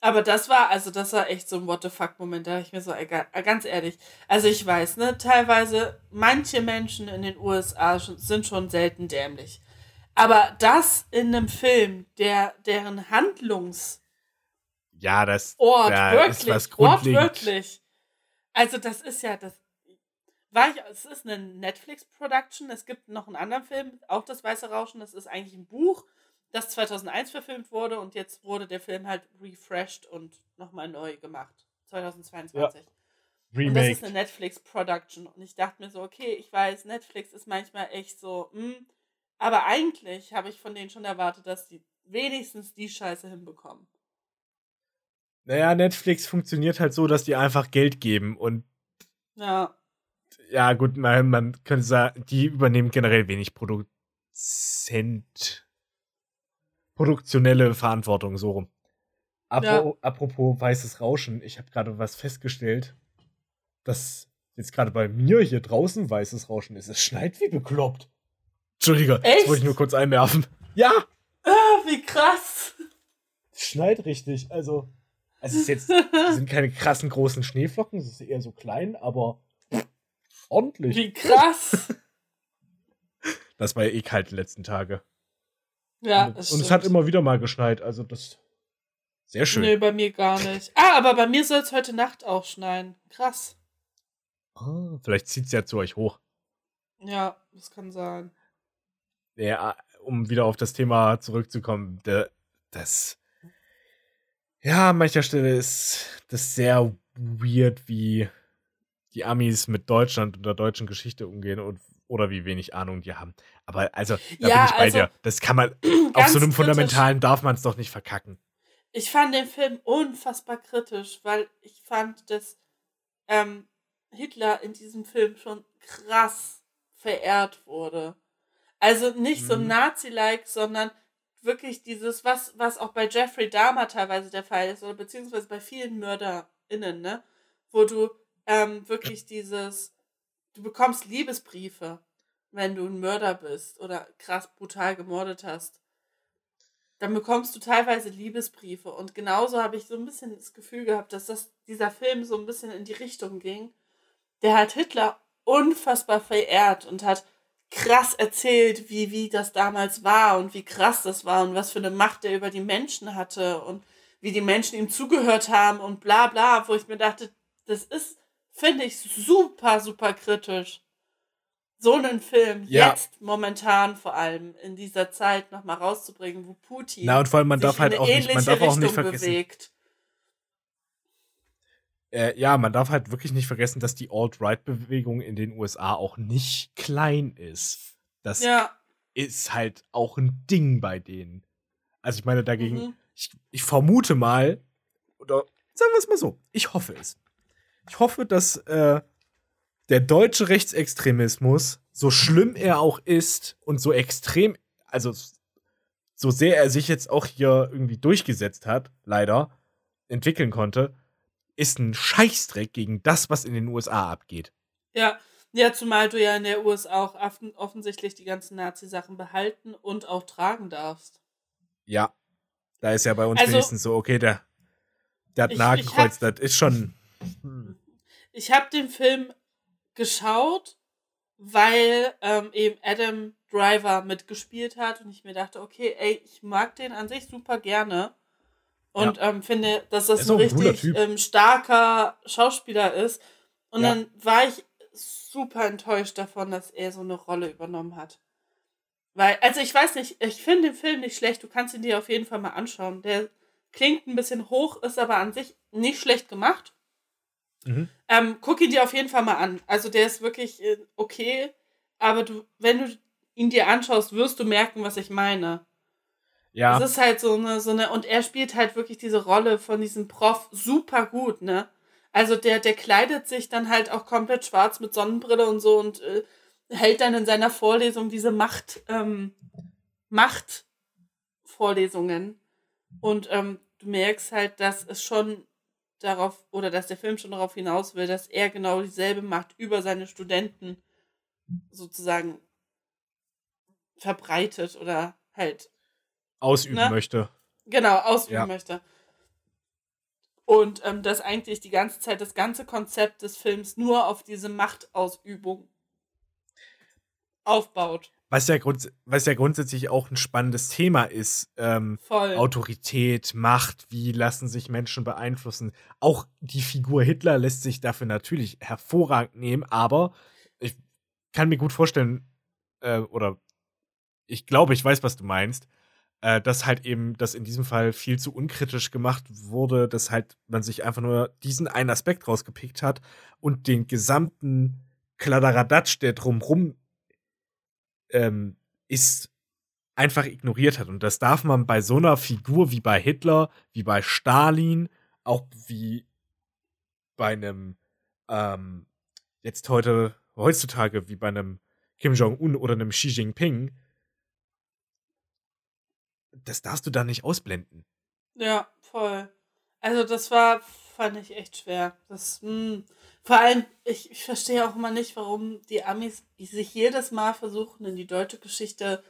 Aber das war, also das war echt so ein What the fuck-Moment, da dachte ich mir so, äh, ganz ehrlich, also ich weiß, ne, teilweise, manche Menschen in den USA sind schon selten dämlich. Aber das in einem Film, der, deren Handlungsort Ja, das da ist wirklich, was grundlegend. wortwörtlich. Also das ist ja, das war ich, es ist eine Netflix-Production, es gibt noch einen anderen Film, auch das Weiße Rauschen, das ist eigentlich ein Buch, das 2001 verfilmt wurde und jetzt wurde der Film halt refreshed und nochmal neu gemacht. 2022. Und das ist eine Netflix-Production. Und ich dachte mir so, okay, ich weiß, Netflix ist manchmal echt so, hm, aber eigentlich habe ich von denen schon erwartet, dass die wenigstens die Scheiße hinbekommen. Naja, Netflix funktioniert halt so, dass die einfach Geld geben und Ja, ja, gut, man, man könnte sagen, die übernehmen generell wenig Produzent, produktionelle Verantwortung, so rum. Apro Apropos weißes Rauschen, ich habe gerade was festgestellt, dass jetzt gerade bei mir hier draußen weißes Rauschen ist. Es schneit wie bekloppt. Entschuldige, Echt? das wollte ich nur kurz einwerfen. Ja, ah, wie krass. es schneit richtig. Also, es ist jetzt, [laughs] es sind keine krassen großen Schneeflocken, es ist eher so klein, aber ordentlich. Wie krass. [laughs] Das war ja eh kalt die letzten Tage. Ja, und und es hat immer wieder mal geschneit, also das sehr schön. Nee, bei mir gar nicht. Ah, aber bei mir soll es heute Nacht auch schneien. Krass. Ah, vielleicht zieht es ja zu euch hoch. Ja, das kann sein. Ja, um wieder auf das Thema zurückzukommen, das ja, an mancher Stelle ist das sehr weird, wie die Amis mit Deutschland und der deutschen Geschichte umgehen und oder wie wenig Ahnung die haben. Aber also, da Ja, bin ich bei also, dir. Das kann man, [clears throat] auf so einem kritisch. Fundamentalen darf man es doch nicht verkacken. Ich fand den Film unfassbar kritisch, weil ich fand, dass ähm, Hitler in diesem Film schon krass verehrt wurde. Also nicht so Mhm. Nazi-like, sondern wirklich dieses, was, was auch bei Jeffrey Dahmer teilweise der Fall ist, oder beziehungsweise bei vielen MörderInnen, ne? Wo du ähm, wirklich dieses, du bekommst Liebesbriefe, wenn du ein Mörder bist oder krass brutal gemordet hast. Dann bekommst du teilweise Liebesbriefe. Und genauso habe ich so ein bisschen das Gefühl gehabt, dass das, dieser Film so ein bisschen in die Richtung ging. Der hat Hitler unfassbar verehrt und hat krass erzählt, wie, wie das damals war und wie krass das war und was für eine Macht er über die Menschen hatte und wie die Menschen ihm zugehört haben und bla bla, wo ich mir dachte, das ist, finde ich, super, super kritisch. So einen Film Ja. jetzt momentan vor allem in dieser Zeit nochmal rauszubringen, wo Putin Na, und vor allem, man sich darf halt auch nicht, man darf auch nicht vergessen. bewegt. Äh, ja, man darf halt wirklich nicht vergessen, dass die Alt-Right-Bewegung in den USA auch nicht klein ist. Das Ja, ist halt auch ein Ding bei denen. Also ich meine dagegen, mhm. ich, ich vermute mal, oder sagen wir es mal so, ich hoffe es. Ich hoffe, dass äh, der deutsche Rechtsextremismus, so schlimm er auch ist und so extrem, also so sehr er sich jetzt auch hier irgendwie durchgesetzt hat, leider, entwickeln konnte, ist ein Scheißdreck gegen das, was in den USA abgeht. Ja, ja, zumal du ja in der USA auch offen- offensichtlich die ganzen Nazi-Sachen behalten und auch tragen darfst. Ja. Da ist ja bei uns Also- wenigstens so, okay, der, der hat Ich- Nagenkreuz, das ist schon. Hm. Ich habe den Film geschaut, weil ähm, eben Adam Driver mitgespielt hat und ich mir dachte, okay, ey, ich mag den an sich super gerne und ja. ähm, finde, dass das ein richtig ein ähm, starker Schauspieler ist. Und ja. dann war ich super enttäuscht davon, dass er so eine Rolle übernommen hat. Weil, also ich weiß nicht, ich finde den Film nicht schlecht, du kannst ihn dir auf jeden Fall mal anschauen. Der klingt ein bisschen hoch, ist aber an sich nicht schlecht gemacht. Mhm. Ähm, guck ihn dir auf jeden Fall mal an. Also der ist wirklich äh, okay, aber du, wenn du ihn dir anschaust, wirst du merken, was ich meine. Ja. Es ist halt so eine, so eine, und er spielt halt wirklich diese Rolle von diesem Prof super gut, ne? Also der, der kleidet sich dann halt auch komplett schwarz mit Sonnenbrille und so und äh, hält dann in seiner Vorlesung diese Macht, ähm, Machtvorlesungen. Und ähm, du merkst halt, dass es schon darauf, oder dass der Film schon darauf hinaus will, dass er genau dieselbe Macht über seine Studenten sozusagen verbreitet oder halt ausüben ne? möchte. Genau, ausüben ja. möchte. Und ähm, dass eigentlich die ganze Zeit das ganze Konzept des Films nur auf diese Machtausübung aufbaut. Was ja, grund was ja grundsätzlich auch ein spannendes Thema ist. Ähm, Voll. Autorität, Macht, wie lassen sich Menschen beeinflussen. Auch die Figur Hitler lässt sich dafür natürlich hervorragend nehmen, aber ich kann mir gut vorstellen, äh, oder ich glaube, ich weiß, was du meinst, äh, dass halt eben das in diesem Fall viel zu unkritisch gemacht wurde, dass halt man sich einfach nur diesen einen Aspekt rausgepickt hat und den gesamten Kladderadatsch, der drumrum ähm, ist, einfach ignoriert hat. Und das darf man bei so einer Figur wie bei Hitler, wie bei Stalin, auch wie bei einem ähm, jetzt heute, heutzutage, wie bei einem Kim Jong-un oder einem Xi Jinping, das darfst du da nicht ausblenden. Ja, voll. Also das war, fand ich echt schwer. Das, mh, hm, vor allem, ich, ich verstehe auch immer nicht, warum die Amis sich jedes Mal versuchen, in die deutsche Geschichte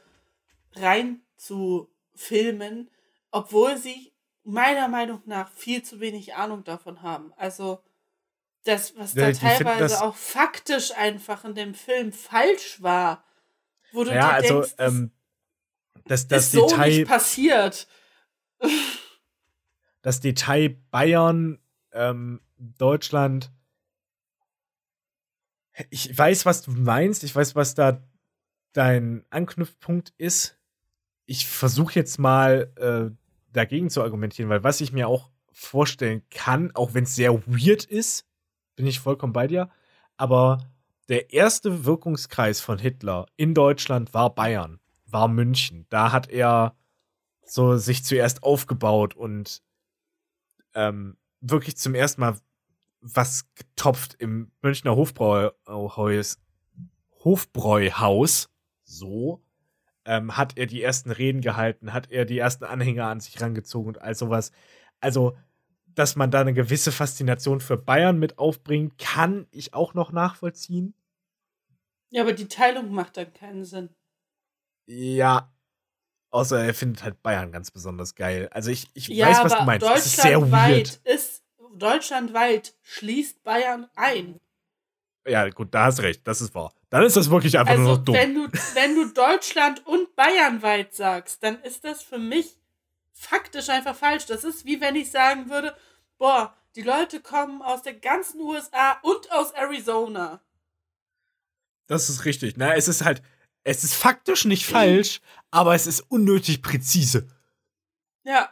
reinzufilmen, obwohl sie meiner Meinung nach viel zu wenig Ahnung davon haben. Also das, was da ja, teilweise das auch faktisch einfach in dem Film falsch war, wo du ja, dir also, denkst, ähm, das, das ist Detail, so nicht passiert. Das Detail Bayern, ähm, Deutschland. Ich weiß, was du meinst. Ich weiß, was da dein Anknüpfpunkt ist. Ich versuche jetzt mal äh, dagegen zu argumentieren, weil was ich mir auch vorstellen kann, auch wenn es sehr weird ist, bin ich vollkommen bei dir. Aber der erste Wirkungskreis von Hitler in Deutschland war Bayern war München. Da hat er so sich zuerst aufgebaut und ähm, wirklich zum ersten Mal was getopft im Münchner Hofbräuhaus, Hofbräuhaus. So ähm, hat er die ersten Reden gehalten, hat er die ersten Anhänger an sich rangezogen und all sowas. Also, dass man da eine gewisse Faszination für Bayern mit aufbringt, kann ich auch noch nachvollziehen. Ja, aber die Teilung macht dann keinen Sinn. Ja. Außer er findet halt Bayern ganz besonders geil. Also ich, ich ja, weiß, was du meinst. Das ist sehr weird. Ist, deutschlandweit schließt Bayern ein. Ja, gut, da hast recht, das ist wahr. Dann ist das wirklich einfach also, nur noch dumm. Wenn du, wenn du Deutschland und Bayern weit sagst, dann ist das für mich faktisch einfach falsch. Das ist wie wenn ich sagen würde, boah, die Leute kommen aus der ganzen USA und aus Arizona. Das ist richtig. Na, es ist halt, es ist faktisch nicht falsch, aber es ist unnötig präzise. Ja.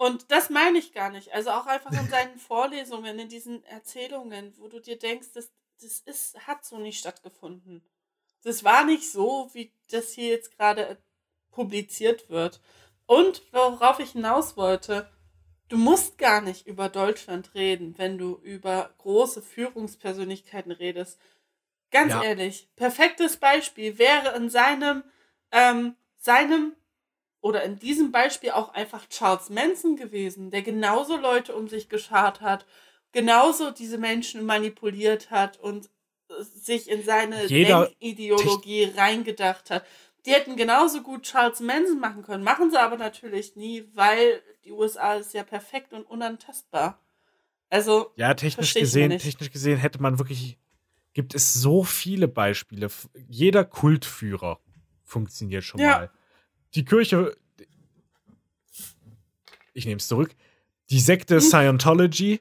Und das meine ich gar nicht. Also auch einfach in seinen [laughs] Vorlesungen, in diesen Erzählungen, wo du dir denkst, das, das ist, hat so nicht stattgefunden. Das war nicht so, wie das hier jetzt gerade publiziert wird. Und worauf ich hinaus wollte, du musst gar nicht über Deutschland reden, wenn du über große Führungspersönlichkeiten redest. Ganz ja. ehrlich, perfektes Beispiel wäre in seinem, ähm, seinem oder in diesem Beispiel auch einfach Charles Manson gewesen, der genauso Leute um sich geschart hat, genauso diese Menschen manipuliert hat und äh, sich in seine Ideologie reingedacht hat. Die hätten genauso gut Charles Manson machen können, machen sie aber natürlich nie, weil die USA ist ja perfekt und unantastbar. Also ja, technisch gesehen, technisch gesehen hätte man wirklich gibt es so viele Beispiele. Jeder Kultführer funktioniert schon Ja. mal. Die Kirche, ich nehme es zurück, die Sekte Hm. Scientology,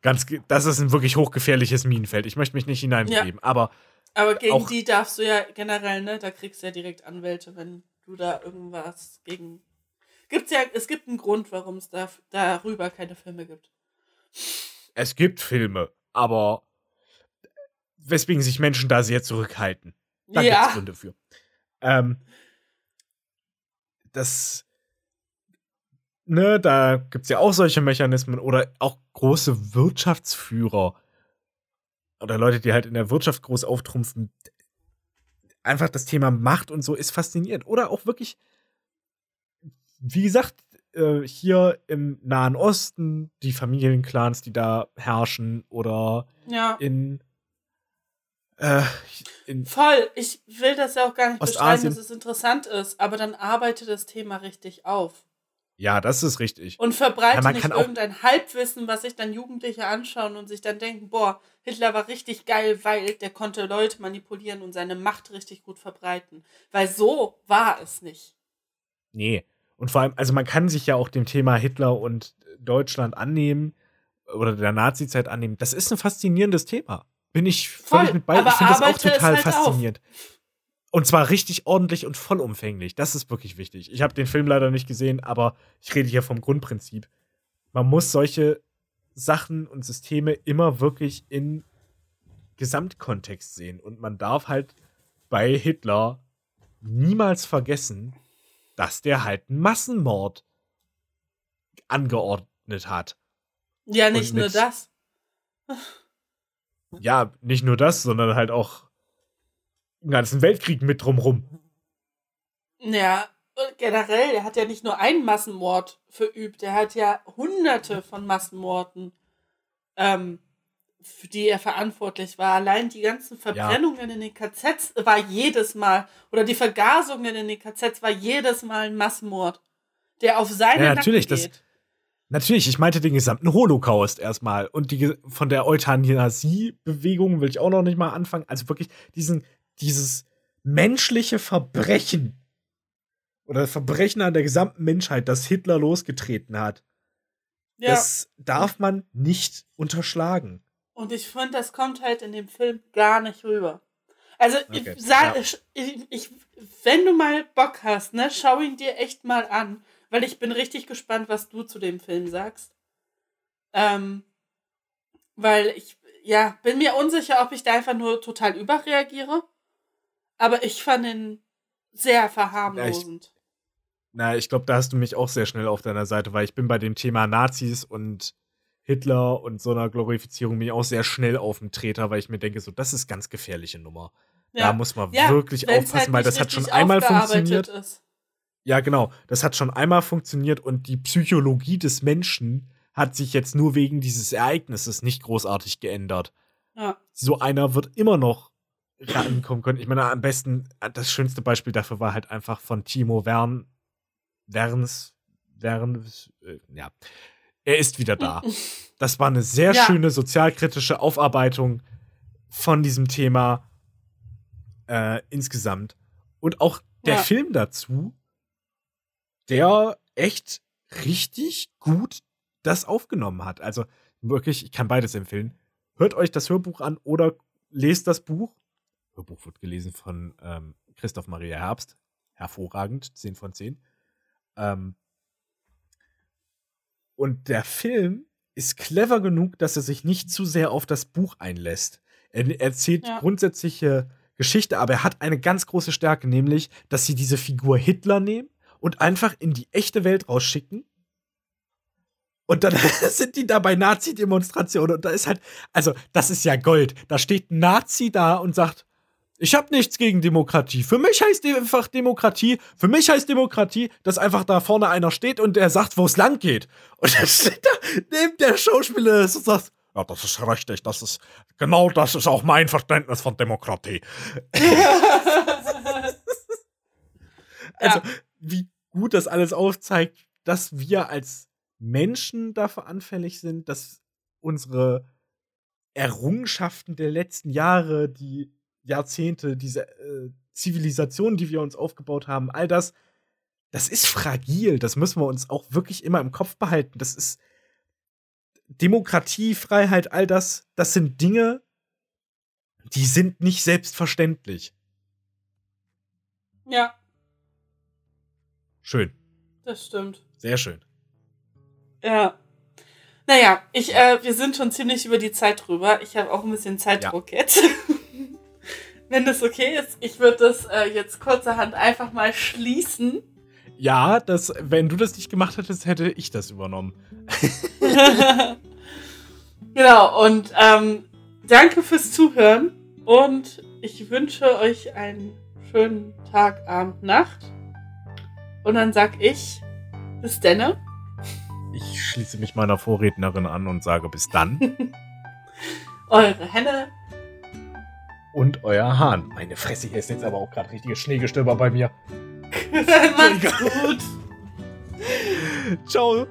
ganz, das ist ein wirklich hochgefährliches Minenfeld. Ich möchte mich nicht hineingeben, aber Aber gegen Auch- die darfst du ja generell, ne? Da kriegst du ja direkt Anwälte, wenn du da irgendwas gegen. Gibt's ja, es gibt einen Grund, warum es da, darüber keine Filme gibt. es gibt Filme, aber weswegen sich Menschen da sehr zurückhalten. Da gibt es ja. Gründe für. Ähm, das, ne, da gibt es ja auch solche Mechanismen oder auch große Wirtschaftsführer oder Leute, die halt in der Wirtschaft groß auftrumpfen. Einfach das Thema Macht und so ist faszinierend. Oder auch wirklich, wie gesagt, äh, hier im Nahen Osten, die Familienclans, die da herrschen, oder Ja. in, äh, Voll. Ich will das ja auch gar nicht bestreiten, Ostasien. dass es interessant ist, aber dann arbeite das Thema richtig auf. ja, das ist richtig. Und verbreite Ja, nicht irgendein Halbwissen, was sich dann Jugendliche anschauen und sich dann denken, boah, Hitler war richtig geil, weil der konnte Leute manipulieren und seine Macht richtig gut verbreiten. Weil so war es nicht. Nee. Und vor allem, also man kann sich ja auch dem Thema Hitler und Deutschland annehmen oder der Nazi-Zeit annehmen. Das ist ein faszinierendes Thema. Bin ich völlig Voll, mit bei. Ich finde das auch total halt auf. faszinierend. Und zwar richtig ordentlich und vollumfänglich. Das ist wirklich wichtig. Ich habe den Film leider nicht gesehen, aber ich rede hier vom Grundprinzip. Man muss solche Sachen und Systeme immer wirklich in Gesamtkontext sehen. Und man darf halt bei Hitler niemals vergessen, dass der halt einen Massenmord angeordnet hat. Ja, nicht nur das. Ja, nicht nur das, sondern halt auch einen ganzen Weltkrieg mit drumrum. Ja, und generell, er hat ja nicht nur einen Massenmord verübt, er hat ja hunderte von Massenmorden, ähm, für die er verantwortlich war. Allein die ganzen Verbrennungen in den KZs war jedes Mal, oder die Vergasungen in den KZs war jedes Mal ein Massenmord, der auf seine Ja, natürlich, Nacken das- geht. Natürlich, ich meinte den gesamten Holocaust erstmal. Und die von der Euthanasie-Bewegung will ich auch noch nicht mal anfangen. Also wirklich diesen, dieses menschliche Verbrechen oder das Verbrechen an der gesamten Menschheit, das Hitler losgetreten hat, Ja, das darf man nicht unterschlagen. und ich finde, das kommt halt in dem Film gar nicht rüber. Also, Okay, ich, sag, ja. ich, ich, wenn du mal Bock hast, ne, schau ihn dir echt mal an, weil ich bin richtig gespannt, was du zu dem Film sagst. Ähm, weil ich, ja, bin mir unsicher, ob ich da einfach nur total überreagiere. Aber ich fand ihn sehr verharmlosend. Na, ich glaube, da hast du mich auch sehr schnell auf deiner Seite, weil ich bin bei dem Thema Nazis und Hitler und so einer Glorifizierung bin ich auch sehr schnell auf dem Treter, weil ich mir denke, so, das ist ganz gefährliche Nummer. Da muss man Ja, wirklich wenn's aufpassen, halt weil das hat schon einmal funktioniert. Ist. Ja, genau. Das hat schon einmal funktioniert und die Psychologie des Menschen hat sich jetzt nur wegen dieses Ereignisses nicht großartig geändert. Ja. So einer wird immer noch rankommen können. Ich meine, am besten, das schönste Beispiel dafür war halt einfach von Timo Wern, Werns, Werns, äh, ja. Er ist wieder da. [laughs] Das war eine sehr Ja. schöne sozialkritische Aufarbeitung von diesem Thema äh, insgesamt. Und auch der Ja. Film dazu, der echt richtig gut das aufgenommen hat. Also wirklich, ich kann beides empfehlen. Hört euch das Hörbuch an oder lest das Buch. Hörbuch wird gelesen von ähm, Christoph Maria Herbst. Hervorragend, 10 von 10. Ähm, und der Film ist clever genug, dass er sich nicht zu sehr auf das Buch einlässt. Er erzählt Ja. grundsätzliche Geschichte, aber er hat eine ganz große Stärke, nämlich, dass sie diese Figur Hitler nehmen und einfach in die echte Welt rausschicken. Und dann [laughs] sind die da bei Nazi-Demonstrationen und da ist halt, also das ist ja Gold. Da steht ein Nazi da und sagt, ich habe nichts gegen Demokratie. Für mich heißt die einfach Demokratie, für mich heißt Demokratie, dass einfach da vorne einer steht und der sagt, wo es lang geht. Und dann steht da neben der Schauspieler und sagt, ja, das ist richtig, das ist, genau das ist auch mein Verständnis von Demokratie. [laughs] Also, Ja. wie gut das alles aufzeigt, dass wir als Menschen dafür anfällig sind, dass unsere Errungenschaften der letzten Jahre, die Jahrzehnte, diese äh, Zivilisation, die wir uns aufgebaut haben, all das, das ist fragil. Das müssen wir uns auch wirklich immer im Kopf behalten. Das ist Demokratie, Freiheit, all das, das sind Dinge, die sind nicht selbstverständlich. Ja, Schön. das stimmt. Sehr schön. Ja. Naja, ich, äh, wir sind schon ziemlich über die Zeit drüber. Ich habe auch ein bisschen Zeitdruck jetzt. [laughs] Wenn das okay ist, ich würde das äh, jetzt kurzerhand einfach mal schließen. Ja, das, wenn du das nicht gemacht hättest, hätte ich das übernommen. [laughs] genau, und ähm, danke fürs Zuhören und ich wünsche euch einen schönen Tag, Abend, Nacht. Und dann sag ich, bis denne. Ich schließe mich meiner Vorrednerin an und sage bis dann. [laughs] Eure Henne. und euer Hahn. Meine Fresse, hier ist jetzt aber auch gerade richtiges Schneegestöber bei mir. [laughs] Macht's gut. Ciao.